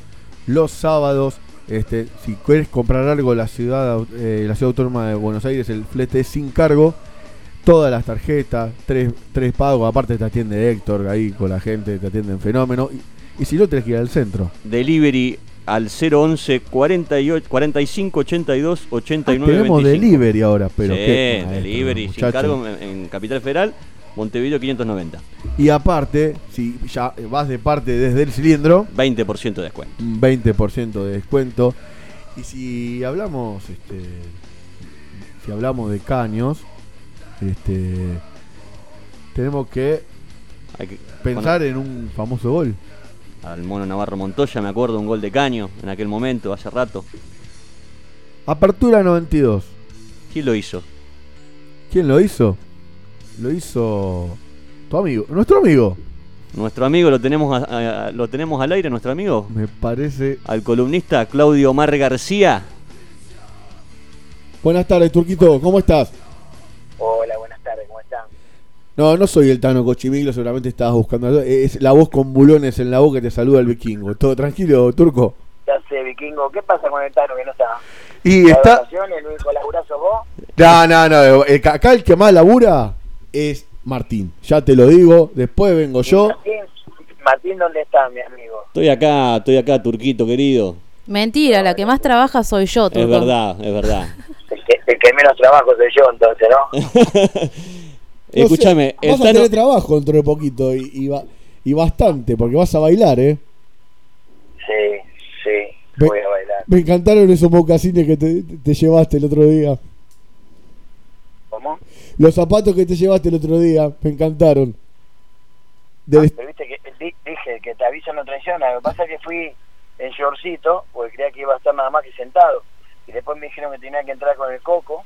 S1: los sábados. Este, si quieres comprar algo la ciudad, eh, la ciudad autónoma de Buenos Aires, el flete es sin cargo. Todas las tarjetas, tres, tres pagos, aparte te atiende Héctor ahí con la gente, te atiende en fenómeno. Y, y si no, tenés que ir al centro.
S2: Delivery al 011 48, 45 82 89
S1: Ah, tenemos
S2: 25.
S1: delivery ahora, pero
S2: sí,
S1: qué
S2: delivery sin cargo en, en Capital Federal, Montevideo 590.
S1: Y aparte, si ya vas de parte desde el cilindro,
S2: 20% de descuento.
S1: un 20% de descuento. Y si hablamos, este, si hablamos de caños, este, tenemos que
S2: Hay que
S1: Pensar en un famoso gol.
S2: al mono Navarro Montoya, me acuerdo, un gol de caño en aquel momento, hace rato.
S1: Apertura 92.
S2: ¿Quién lo hizo?
S1: ¿Quién lo hizo? Lo hizo tu amigo, nuestro amigo.
S2: Nuestro amigo lo tenemos a- a- lo tenemos al aire, nuestro amigo.
S1: Me parece.
S2: Al columnista Claudio Mar García.
S1: Buenas tardes, Turquito, ¿cómo estás?
S12: Hola, buenas tardes, ¿cómo están?
S1: No, no soy el Tano Cochimiglo, seguramente estabas buscando. Es la voz con bulones en la boca que te saluda el vikingo. ¿Todo tranquilo, Turco?
S12: Ya sé, vikingo, ¿qué pasa con el Tano que no está?
S1: Y
S12: ¿Está? ¿El único laburazo vos?
S1: No, no, no. el ca- acá el que más labura es Martín. Ya te lo digo. Después vengo yo.
S12: Martín, Martín, ¿dónde está, mi amigo?
S2: Estoy acá, estoy acá, Turquito querido.
S3: Mentira, la que más trabaja soy yo,
S2: Es
S3: Turco.
S2: verdad, es verdad.
S12: El que, el que menos trabajo soy yo, entonces, ¿no?
S1: No
S2: Escúchame,
S1: sé, vas a tener trabajo dentro de poquito y, y, va- y bastante, porque vas a bailar, ¿eh?
S12: Sí, sí, voy a bailar.
S1: Me encantaron esos mocasines que te, te llevaste el otro día.
S12: ¿Cómo?
S1: Los zapatos que te llevaste el otro día, me encantaron. Del-
S12: Pero viste que di- dije que te aviso no traiciona. Lo que pasa es que fui en shortcito, porque creía que iba a estar nada más que sentado. Y después me dijeron que tenía que entrar con el coco,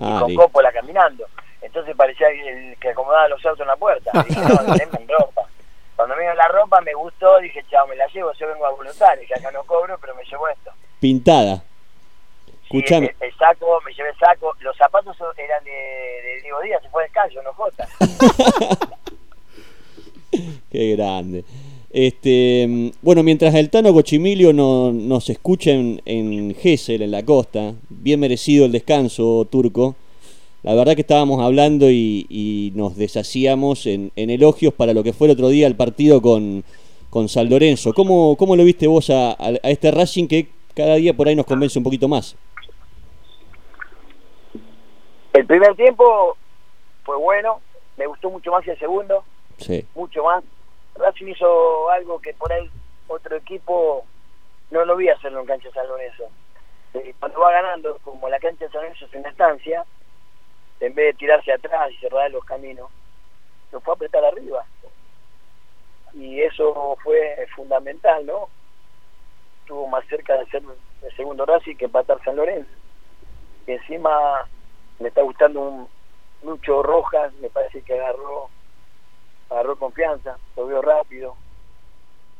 S2: Ah,
S12: con
S2: li-
S12: Coppola caminando. Entonces parecía el que acomodaba los autos en la puerta. Y dije, no, en ropa. Cuando me dio la ropa me gustó, dije, chao, me la llevo, yo vengo a voluntario, que acá no cobro, pero me llevo esto.
S2: pintada. Escúchame,
S12: El, el saco, me llevé el saco, los zapatos eran de, de Diego Díaz, se fue descalzo, no jota.
S2: qué grande. Este, bueno, mientras el Tano Cochimilio no, nos escucha en, en Gesell, en la costa, bien merecido el descanso turco. La verdad que estábamos hablando y, y nos deshacíamos en, en elogios para lo que fue el otro día el partido con, con San Lorenzo. ¿Cómo, ¿Cómo lo viste vos a, a- a este Racing que cada día por ahí nos convence un poquito más?
S12: El primer tiempo fue bueno, me gustó mucho más que el segundo,
S2: Sí.
S12: mucho más. Racing hizo algo que por ahí otro equipo no lo vi hacerlo en cancha de San Lorenzo. Eh, Cuando va ganando, como la cancha de San Lorenzo es una estancia, en vez de tirarse atrás y cerrar los caminos, lo fue a apretar arriba. Y eso fue fundamental, ¿no? Estuvo más cerca de ser el segundo Racing que empatar San Lorenzo. Y encima me está gustando un Lucho Rojas, me parece que agarró agarró confianza, lo veo rápido.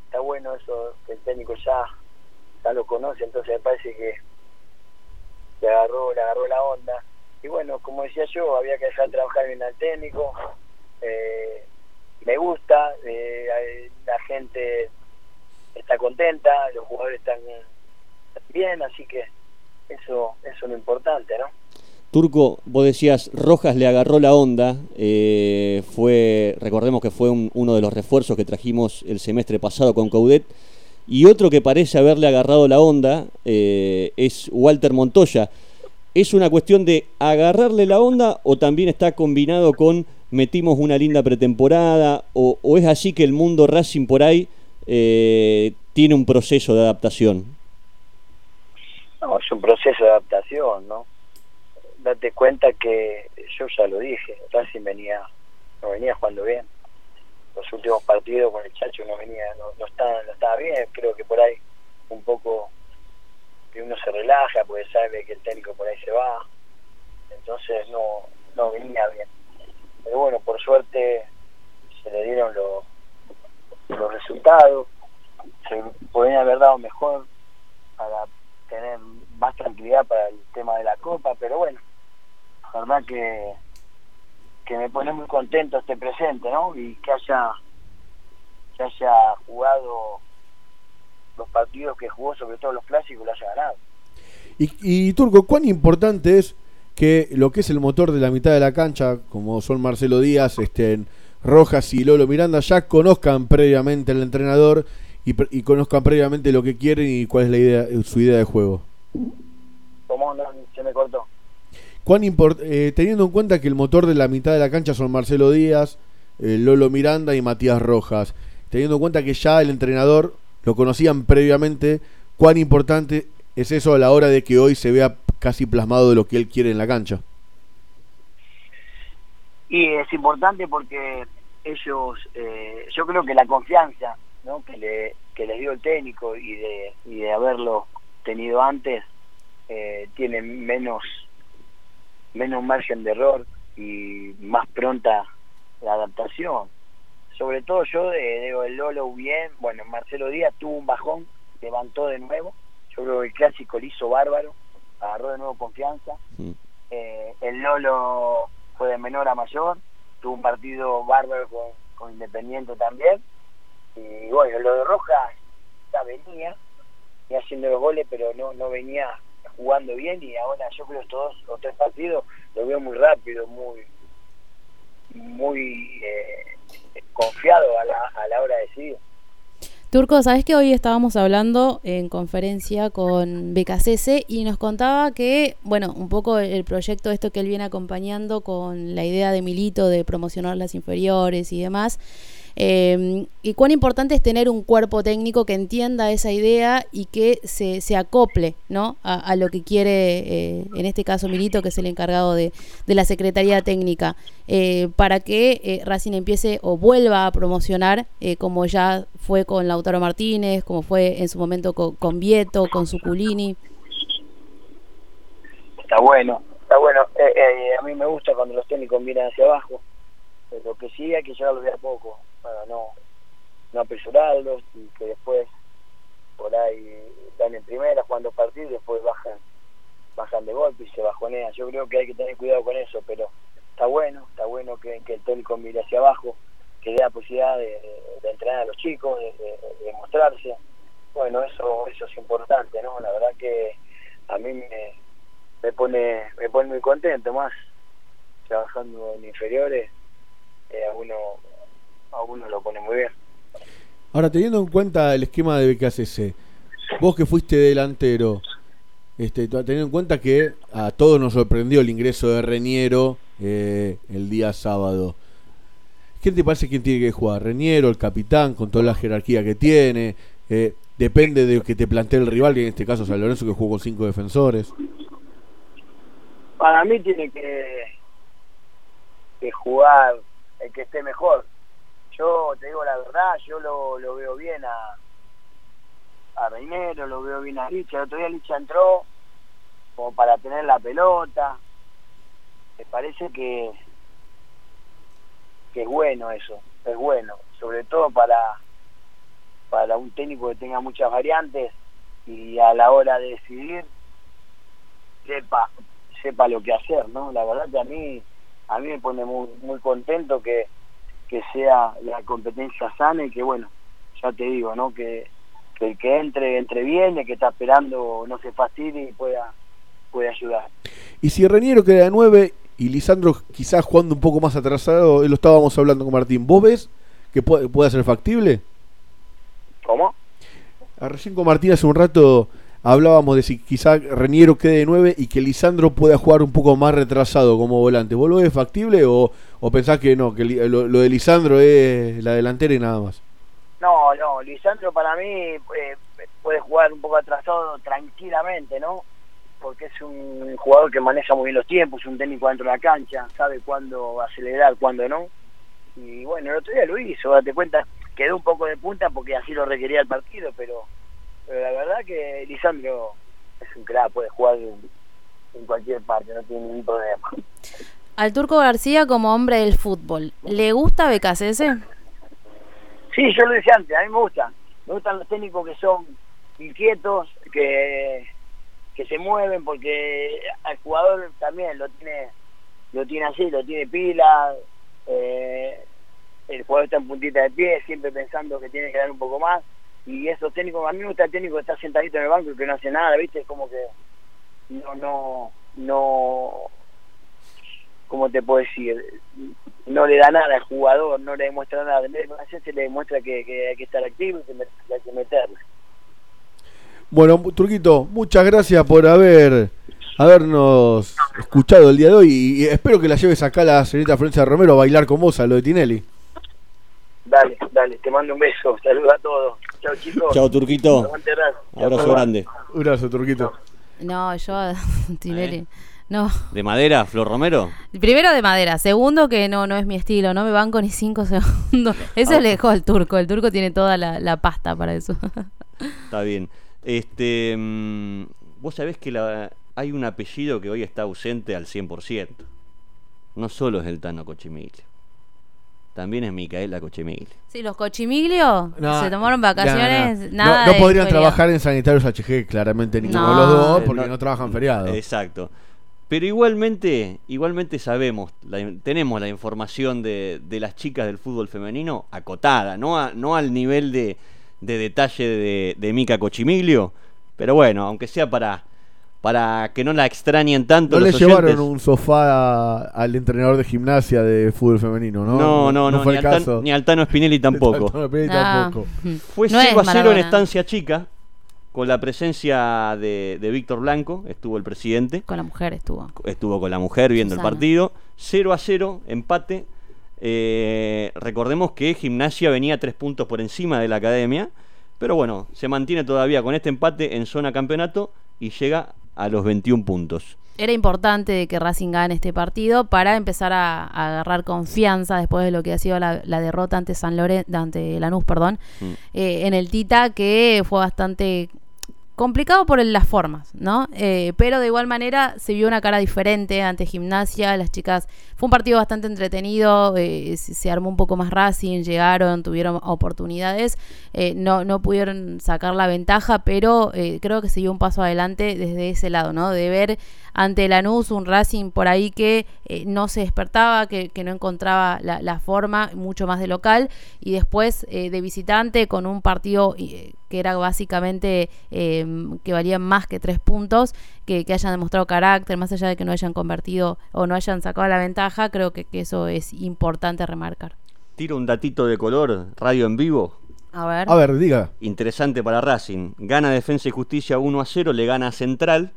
S12: Está bueno eso, que el técnico ya, ya lo conoce, entonces me parece que le agarró, le agarró la onda. Y bueno, como decía yo, había que dejar trabajar bien al técnico. Eh, me gusta, eh, la gente está contenta, los jugadores están bien, así que eso, eso es lo importante, ¿no?
S2: Turco, vos decías, Rojas le agarró la onda, eh, fue, recordemos que fue un- uno de los refuerzos que trajimos el semestre pasado con Coudet, y otro que parece haberle agarrado la onda eh, es Walter Montoya. ¿Es una cuestión de agarrarle la onda o también está combinado con metimos una linda pretemporada o, o es así que el mundo Racing por ahí eh, tiene un proceso de adaptación?
S12: No, es un proceso de adaptación, ¿no? Date cuenta que yo ya lo dije, Racing venía, no venía jugando bien. Los últimos partidos con el Chacho no venía, no, no estaba, no estaba bien, creo que por ahí un poco que uno se relaja porque sabe que el técnico por ahí se va, entonces no, no venía bien. Pero bueno, por suerte se le dieron los, los resultados, se podrían haber dado mejor para tener más tranquilidad para el tema de la copa, pero bueno, la verdad que que me pone muy contento este presente, ¿no? Y que haya que haya jugado los partidos que jugó, sobre todo los clásicos, lo haya ganado.
S1: Y, y Turco, ¿cuán importante es que lo que es el motor de la mitad de la cancha, como son Marcelo Díaz, estén Rojas y Lolo Miranda, ya conozcan previamente al entrenador y conozcan previamente lo que quieren y cuál es la idea, su idea de juego?
S12: ¿Cómo no? Se me cortó.
S1: ¿Cuán eh, teniendo en cuenta que el motor de la mitad de la cancha son Marcelo Díaz, eh, Lolo Miranda y Matías Rojas, teniendo en cuenta que ya el entrenador lo conocían previamente, ¿cuán importante es eso a la hora de que hoy se vea casi plasmado de lo que él quiere en la cancha?
S12: Y es importante porque ellos, eh, yo creo que la confianza que, le, que les dio el técnico y de, y de haberlo tenido antes, eh, tienen menos, menos margen de error y más pronta la adaptación. Sobre todo yo, eh, el Lolo bien, bueno, Marcelo Díaz tuvo un bajón, levantó de nuevo, yo creo que el clásico lo hizo bárbaro, agarró de nuevo confianza. Eh, el Lolo fue de menor a mayor, tuvo un partido bárbaro con, con Independiente también. Y bueno, lo de Rojas ya venía, y haciendo los goles, pero no, no venía jugando bien. Y ahora yo creo estos dos o tres partidos lo veo muy rápido, muy muy eh, confiado a la, a la hora de decidir.
S3: Turco, sabes que hoy estábamos hablando en conferencia con BKCS y nos contaba que, bueno, un poco el proyecto esto que él viene acompañando con la idea de Milito de promocionar las inferiores y demás. Eh, y cuán importante es tener un cuerpo técnico que entienda esa idea y que se, se acople ¿no? a, a lo que quiere, eh, en este caso Milito, que es el encargado de, de la Secretaría Técnica, eh, para que eh, Racing empiece o vuelva a promocionar, eh, como ya fue con Lautaro Martínez, como fue en su momento con, con Vieto, con Suculini.
S12: Está bueno, está bueno. A mí me gusta cuando los técnicos miran hacia abajo. Lo que sí hay que llevarlos de a poco, no, no apresurarlos y que después por ahí están en primera jugando partidos después bajan bajan de golpe y se bajonean. Yo creo que hay que tener cuidado con eso, pero está bueno, está bueno que, el técnico mire hacia abajo, que dé la posibilidad de, entrenar a los chicos, de, mostrarse. Bueno, eso eso es importante, ¿no? La verdad que a mí me, me pone me pone muy contento más trabajando en inferiores eh, uno a uno lo pone muy bien
S1: Ahora, teniendo en cuenta el esquema de BKCC, vos que fuiste delantero, este, teniendo en cuenta que a todos nos sorprendió el ingreso de Reñero eh, el día sábado. ¿Quién te parece quién tiene que jugar? ¿Reñero, el capitán, con toda la jerarquía que tiene? Eh, depende de que te plantee el rival, que en este caso San Lorenzo, que jugó con cinco defensores.
S12: para mí tiene que que jugar el que esté mejor yo te digo la verdad yo lo, lo veo bien a a Reinero lo veo bien a Licha. El otro día Licha entró como para tener la pelota. Me parece que que es bueno eso es bueno. Sobre todo para para un técnico que tenga muchas variantes y a la hora de decidir sepa sepa lo que hacer no la verdad que a mí a mí me pone muy muy contento que que sea la competencia sana y que bueno ya te digo no que, que el que entre entre bien el que está esperando no se fastidie y pueda puede ayudar
S1: Y si Reñero queda de 9 y Lisandro quizás jugando un poco más atrasado, eh, lo estábamos hablando con Martín, ¿vos ves que puede, puede ser factible?
S12: ¿Cómo?
S1: Ah, Recién con Martín hace un rato hablábamos de si quizá Reñero quede de 9 y que Lisandro pueda jugar un poco más retrasado como volante. ¿Vos lo ves factible o, o pensás que no, que lo, de Lisandro es la delantera y nada más?
S12: No, no, Lisandro para mí eh, puede jugar un poco atrasado tranquilamente, ¿no? Porque es un jugador que maneja muy bien los tiempos, un técnico dentro de la cancha, sabe cuándo acelerar, cuándo no. Y bueno, el otro día lo hizo, date cuenta, quedó un poco de punta porque así lo requería el partido, pero, pero la verdad que Lisandro es un crack, puede jugar en, en cualquier parte, no tiene ningún problema.
S3: Al Turco García como hombre del fútbol, ¿le gusta BKCS?
S12: Sí, yo lo decía antes, a mí me gusta. Me gustan los técnicos que son inquietos, que, que se mueven, porque al jugador también lo tiene lo tiene así, lo tiene pila. eh, el jugador está en puntita de pie, siempre pensando que tiene que dar un poco más. Y esos técnicos, a mí me gusta el técnico que está sentadito en el banco y que no hace nada, ¿viste? Es como que no, no, no, ¿cómo te puedo decir? No le da nada al jugador, no le demuestra nada. En vez de hacerse, le demuestra que, hay que estar activo y que, hay que meterle.
S1: Bueno, Turquito, muchas gracias por haber habernos escuchado el día de hoy y, espero que la lleves acá la señorita Florencia Romero a bailar con vos a lo de Tinelli.
S12: Dale, dale, te mando un beso. Saludos a todos. Chao, chicos.
S2: Chao, Turquito. Abrazo grande.
S1: Un abrazo, Turquito.
S3: No, yo Tinelli No.
S2: ¿De madera, Flor Romero?
S3: Primero de madera, segundo que no, no es mi estilo, no me banco ni cinco segundos. Eso
S2: Ah.
S3: le dejó al turco, el turco tiene toda la, la pasta para eso.
S2: Está bien. Este, mm, vos sabés que la- hay un apellido que hoy está ausente al 100%. No solo es el Tano Cochimiglio. También es Micaela Cochimiglio.
S3: Sí, los cochimiglio
S1: No,
S3: se tomaron vacaciones,
S1: no, no.
S3: nada
S1: No, no
S3: de
S1: podrían
S3: feriado.
S1: trabajar en sanitarios HG, claramente ninguno
S3: No.
S1: de los dos, porque no,
S2: no-
S1: trabajan feriado.
S2: Exacto. Pero igualmente, igualmente sabemos, la- tenemos la información de, de las chicas del fútbol femenino acotada, no, a- no al nivel de, de detalle de, de Mica Cochimiglio, pero bueno, aunque sea para, para que no la extrañen tanto.
S1: No le llevaron un sofá a- al entrenador de gimnasia de fútbol femenino, ¿no?
S2: No, no, no,
S1: fue
S2: ni,
S1: el
S2: Tan-
S1: caso.
S2: ni al Tano Spinelli tampoco.
S1: Tano Spinelli
S3: Ah.
S1: tampoco.
S2: Fue
S3: No es
S2: 0 a 0 en estancia chica, con la presencia de, de Víctor Blanco, estuvo el presidente.
S3: Con la mujer estuvo.
S2: Estuvo con la mujer viendo
S3: Susana.
S2: el partido. 0 a 0, empate. Eh, recordemos que Gimnasia venía tres puntos por encima de la academia. Pero bueno, se mantiene todavía con este empate en zona campeonato y llega a los 21 puntos.
S3: Era importante que Racing gane este partido para empezar a, a agarrar confianza después de lo que ha sido la, la derrota ante San Lorenzo, ante Lanús, perdón,
S2: Mm.
S3: eh, en el Tita, que fue bastante complicado por las formas, ¿no? Eh, pero de igual manera se vio una cara diferente ante Gimnasia, las chicas, fue un partido bastante entretenido, eh, se, armó un poco más Racing, llegaron, tuvieron oportunidades, eh, no, no pudieron sacar la ventaja, pero eh, creo que se dio un paso adelante desde ese lado, ¿no? De ver ante Lanús un Racing por ahí que eh, no se despertaba, que, que no encontraba la, forma, mucho más de local, y después eh, de visitante con un partido eh, que era básicamente eh, que valían más que tres puntos, que, que hayan demostrado carácter, más allá de que no hayan convertido o no hayan sacado la ventaja, creo que, que eso es importante remarcar.
S2: Tiro un datito de color, radio en vivo.
S3: A ver.
S1: A ver, diga.
S2: Interesante para Racing. Gana Defensa y Justicia 1 a 0, le gana a Central.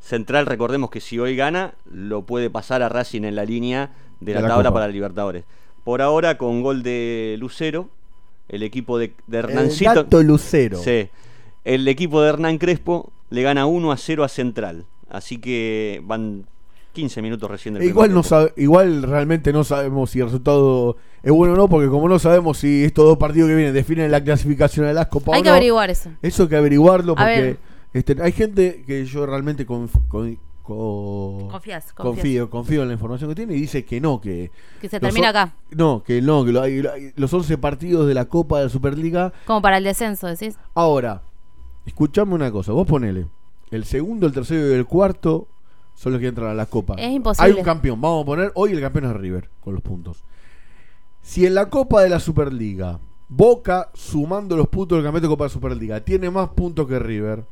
S2: Central, recordemos que si hoy gana, lo puede pasar a Racing en la línea de la,
S1: De la
S2: tabla
S1: Copa.
S2: para Libertadores. Por ahora, con gol de Lucero, el equipo de, de
S1: El
S2: Hernancito.
S1: gato Lucero.
S2: Sí. El equipo de Hernán Crespo le gana 1 a 0 a Central. Así que van 15 minutos recién del
S1: E igual, no sabe, igual realmente no sabemos si el resultado es bueno o no, porque como no sabemos si estos dos partidos que vienen definen la clasificación de las copas
S3: Hay
S1: o
S3: que
S1: no,
S3: averiguar eso.
S1: Eso hay que averiguarlo porque este, hay gente que yo realmente con- co-
S3: Confías, confías.
S1: confío, confío en la información que tiene y dice que no, que...
S3: Que se termina acá.
S1: No, que no, que lo- hay- hay- los 11 partidos de la Copa de la Superliga...
S3: Como para el descenso, decís.
S1: Ahora, escuchame una cosa, vos ponele, el segundo, el tercero y el cuarto son los que entran a la Copa.
S3: Es imposible.
S1: Hay un campeón, vamos a poner, hoy el campeón es River, con los puntos. Si en la Copa de la Superliga, Boca, sumando los puntos del campeonato de Copa de la Superliga, tiene más puntos que River,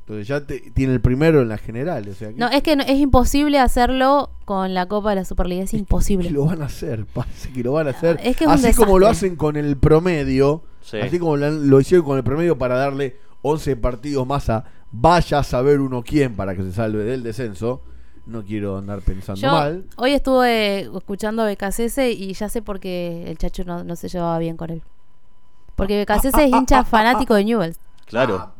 S1: entonces ya te- tiene el primero en la general. O sea, que-
S3: No, es que no- es imposible hacerlo con la Copa de la Superliga, es imposible.
S1: que lo van a hacer, parece que lo van a hacer.
S3: Es que es un
S1: así como lo hacen con el promedio,
S2: Sí.
S1: así como lo, lo hicieron con el promedio para darle 11 partidos más a vaya a saber uno quién para que se salve del descenso. No quiero andar pensando
S3: Yo
S1: mal.
S3: hoy estuve escuchando a BKCS y ya sé por qué el chacho no, no se llevaba bien con él. Porque BKCS es hincha fanático de Newell's.
S2: Claro.
S1: Ah,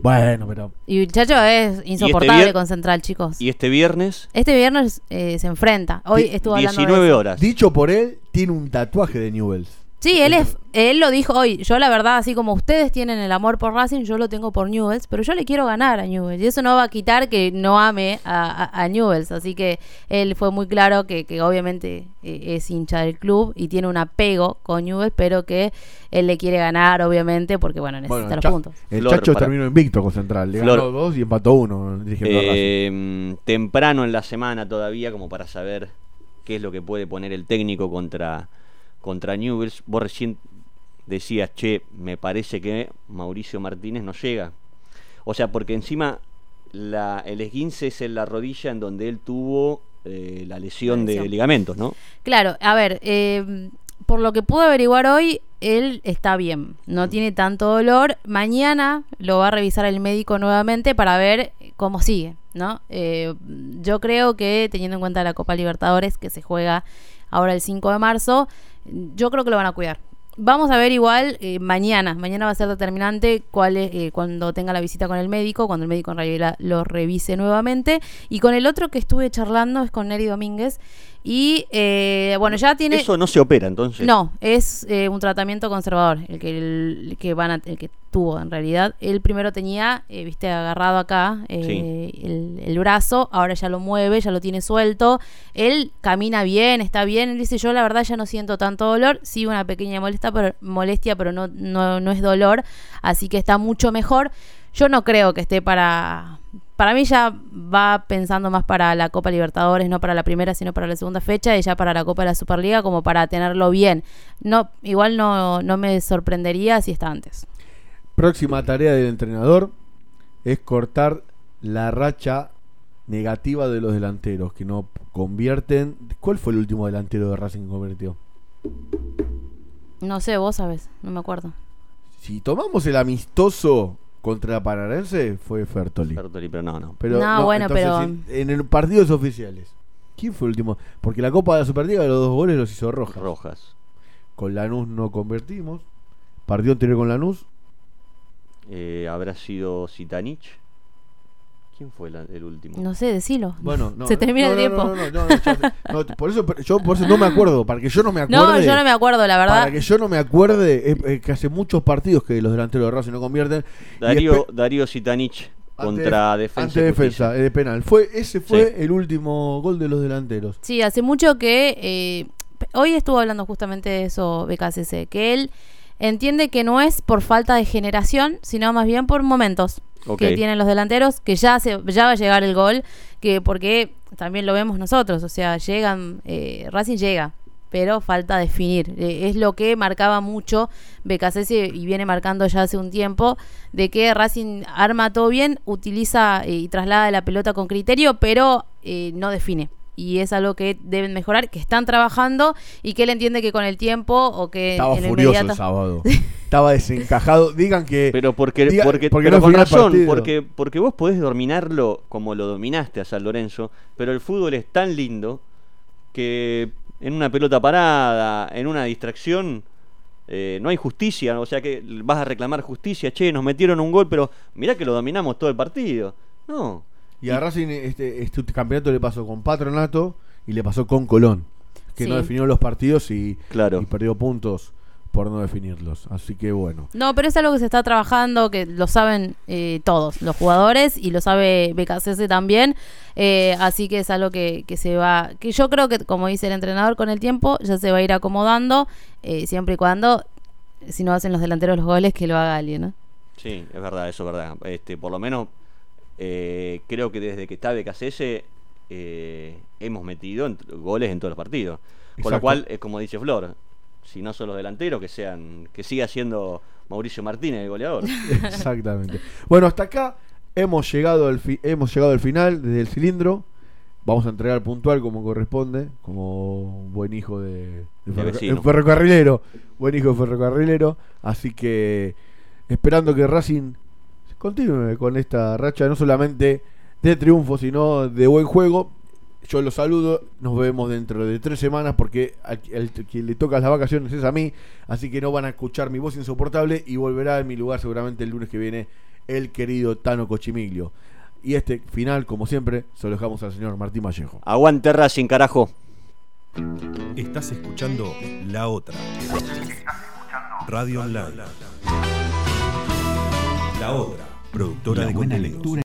S1: Bueno, pero
S3: Y el chacho es insoportable
S2: vier-
S3: con Central, chicos.
S2: Y este viernes,
S3: Este viernes eh, se enfrenta. Hoy estuvo hablando de
S2: 19
S3: eso.
S2: horas.
S1: dicho por él, tiene un tatuaje de Newells.
S3: Sí, él es, él lo dijo hoy. Yo la verdad, así como ustedes tienen el amor por Racing, yo lo tengo por Newells, pero yo le quiero ganar a Newells y eso no va a quitar que no ame a, a, a Newell's. Así que él fue muy claro que, que obviamente eh, es hincha del club y tiene un apego con Newells, pero que él le quiere ganar, obviamente, porque bueno necesita
S1: Bueno,
S3: los
S1: Cha-
S3: puntos.
S1: el
S2: Flor,
S1: Chacho
S2: para-
S1: terminó invicto con Central. Le
S2: Flor.
S1: ganó dos y empató uno dirigiendo a Racing.
S2: Eh, temprano en la semana todavía, como para saber qué es lo que puede poner el técnico contra, contra Newells. Vos recién decías, che, me parece que Mauricio Martínez no llega. O sea, porque encima la, el esguince es en la rodilla en donde él tuvo eh, la lesión
S3: La
S2: de ligamentos, ¿no?
S3: Claro, a ver, eh, por lo que pude averiguar hoy, él está bien, no tiene tanto dolor. Mañana lo va a revisar el médico nuevamente para ver cómo sigue, ¿no? Eh, yo creo que teniendo en cuenta la Copa Libertadores que se juega ahora el 5 de marzo, yo creo que lo van a cuidar. Vamos a ver igual eh, mañana. Mañana va a ser determinante cuál es, eh, cuando tenga la visita con el médico, cuando el médico en realidad lo revise nuevamente. Y con el otro que estuve charlando es con Neri Domínguez. Y eh, bueno, ya tiene.
S2: Eso no se opera entonces.
S3: No, es eh, un tratamiento conservador, el que el, que van a- el que tuvo en realidad. Él primero tenía, eh, viste, agarrado acá eh, el, el brazo, ahora ya lo mueve, ya lo tiene suelto. Él camina bien, está bien. Él dice, yo la verdad ya no siento tanto dolor, sí una pequeña molestia, pero, molestia, pero no, no, no es dolor, así que está mucho mejor. Yo no creo que esté para... Para mí ya va pensando más para la Copa Libertadores, no para la primera, sino para la segunda fecha, y ya para la Copa de la Superliga, como para tenerlo bien. No, igual no, no me sorprendería si está antes.
S1: Próxima tarea del entrenador es cortar la racha negativa de los delanteros que no convierten. ¿Cuál fue el último delantero de Racing que convirtió?
S3: No sé, vos sabes, no me acuerdo.
S1: Si tomamos el amistoso contra Pararense, fue Fertoli.
S2: Fertoli, pero no, no.
S1: Pero,
S3: No, bueno, pero-
S1: si- en el partidos oficiales. ¿Quién fue el último? Porque la Copa de la Superliga los dos goles los hizo Rojas.
S2: Rojas.
S1: Con Lanús no convertimos. Partido anterior con Lanús.
S2: Eh, ¿Habrá sido Zitanich? ¿Quién fue la- el último?
S3: No sé, decilo.
S1: Bueno, no.
S3: Se termina
S1: no,
S3: el
S1: no,
S3: tiempo.
S1: No, no, no, no, ya- no, por eso yo por eso no me acuerdo, para que yo no me acuerde.
S3: No, yo no me acuerdo, la verdad.
S1: Para que yo no me acuerde, es, es que hace muchos partidos que los delanteros de Racing no convierten.
S2: Darío, Darío Zitanich
S1: ante-
S2: contra Defensa.
S1: ante defensa,
S2: Justicia.
S1: eh, de penal. Fue, ese fue
S2: Sí.
S1: el último gol de los delanteros.
S3: Sí, hace mucho que. eh, hoy estuvo hablando justamente de eso, BKCC, que él entiende que no es por falta de generación, sino más bien por momentos Que tienen los delanteros, que ya, se, ya va a llegar el gol, que porque también lo vemos nosotros, o sea, llegan, eh, Racing llega. Pero falta definir. Eh, es lo que marcaba mucho BKCC y viene marcando ya hace un tiempo, de que Racing arma todo bien, utiliza eh, y traslada la pelota con criterio, pero eh, no define y es algo que deben mejorar, que están trabajando y que él entiende que con el tiempo o que
S1: Estaba
S3: en
S1: furioso
S3: inmediato-
S1: el sábado. Estaba desencajado. Digan que.
S2: Pero porque,
S1: diga-
S2: porque,
S1: porque
S2: pero
S1: no
S2: con razón, porque, porque vos podés dominarlo como lo dominaste a San Lorenzo, pero el fútbol es tan lindo que en una pelota parada, en una distracción, eh, no hay justicia, o sea que vas a reclamar justicia, che, nos metieron un gol, pero mirá que lo dominamos todo el partido. No.
S1: Y a Racing este, este campeonato le pasó con Patronato y le pasó con Colón, que no definió los partidos y,
S2: Claro.
S1: y perdió puntos por no definirlos. Así que bueno.
S3: No, pero es algo que se está trabajando, que lo saben eh, todos, los jugadores, y lo sabe BKCC también. eh, así que es algo que, que se va, que yo creo que, como dice el entrenador, con el tiempo ya se va a ir acomodando, eh, siempre y cuando, si no hacen los delanteros los goles, que lo haga alguien, ¿no?
S2: Sí, es verdad, eso es verdad. Este, por lo menos eh, creo que desde que está BKCS eh, hemos metido en- goles en todos los partidos. Con lo
S1: Exacto.
S2: cual, es como dice Flor, si no son los delanteros, que sean que siga siendo Mauricio Martínez el goleador.
S1: Exactamente. Bueno, hasta acá hemos llegado al fi- hemos llegado al final desde el cilindro. Vamos a entregar puntual como corresponde, como buen hijo de, de ferrocarrilero, buen hijo de ferrocarrilero. Así que esperando que Racing continúe con esta racha, no solamente de triunfo, sino de buen juego. Yo los saludo, nos vemos dentro de tres semanas porque al, al que le toca las vacaciones es a mí, así que no van a escuchar mi voz insoportable y volverá en mi lugar seguramente el lunes que viene el querido Tano Cochimiglio. Y este final, como siempre, se lo dejamos al señor Martín Vallejo.
S2: Aguante Racing, carajo.
S13: Estás escuchando La Otra. Radio Online. La Otra, productora de
S11: buena
S13: contenidos.
S11: lectura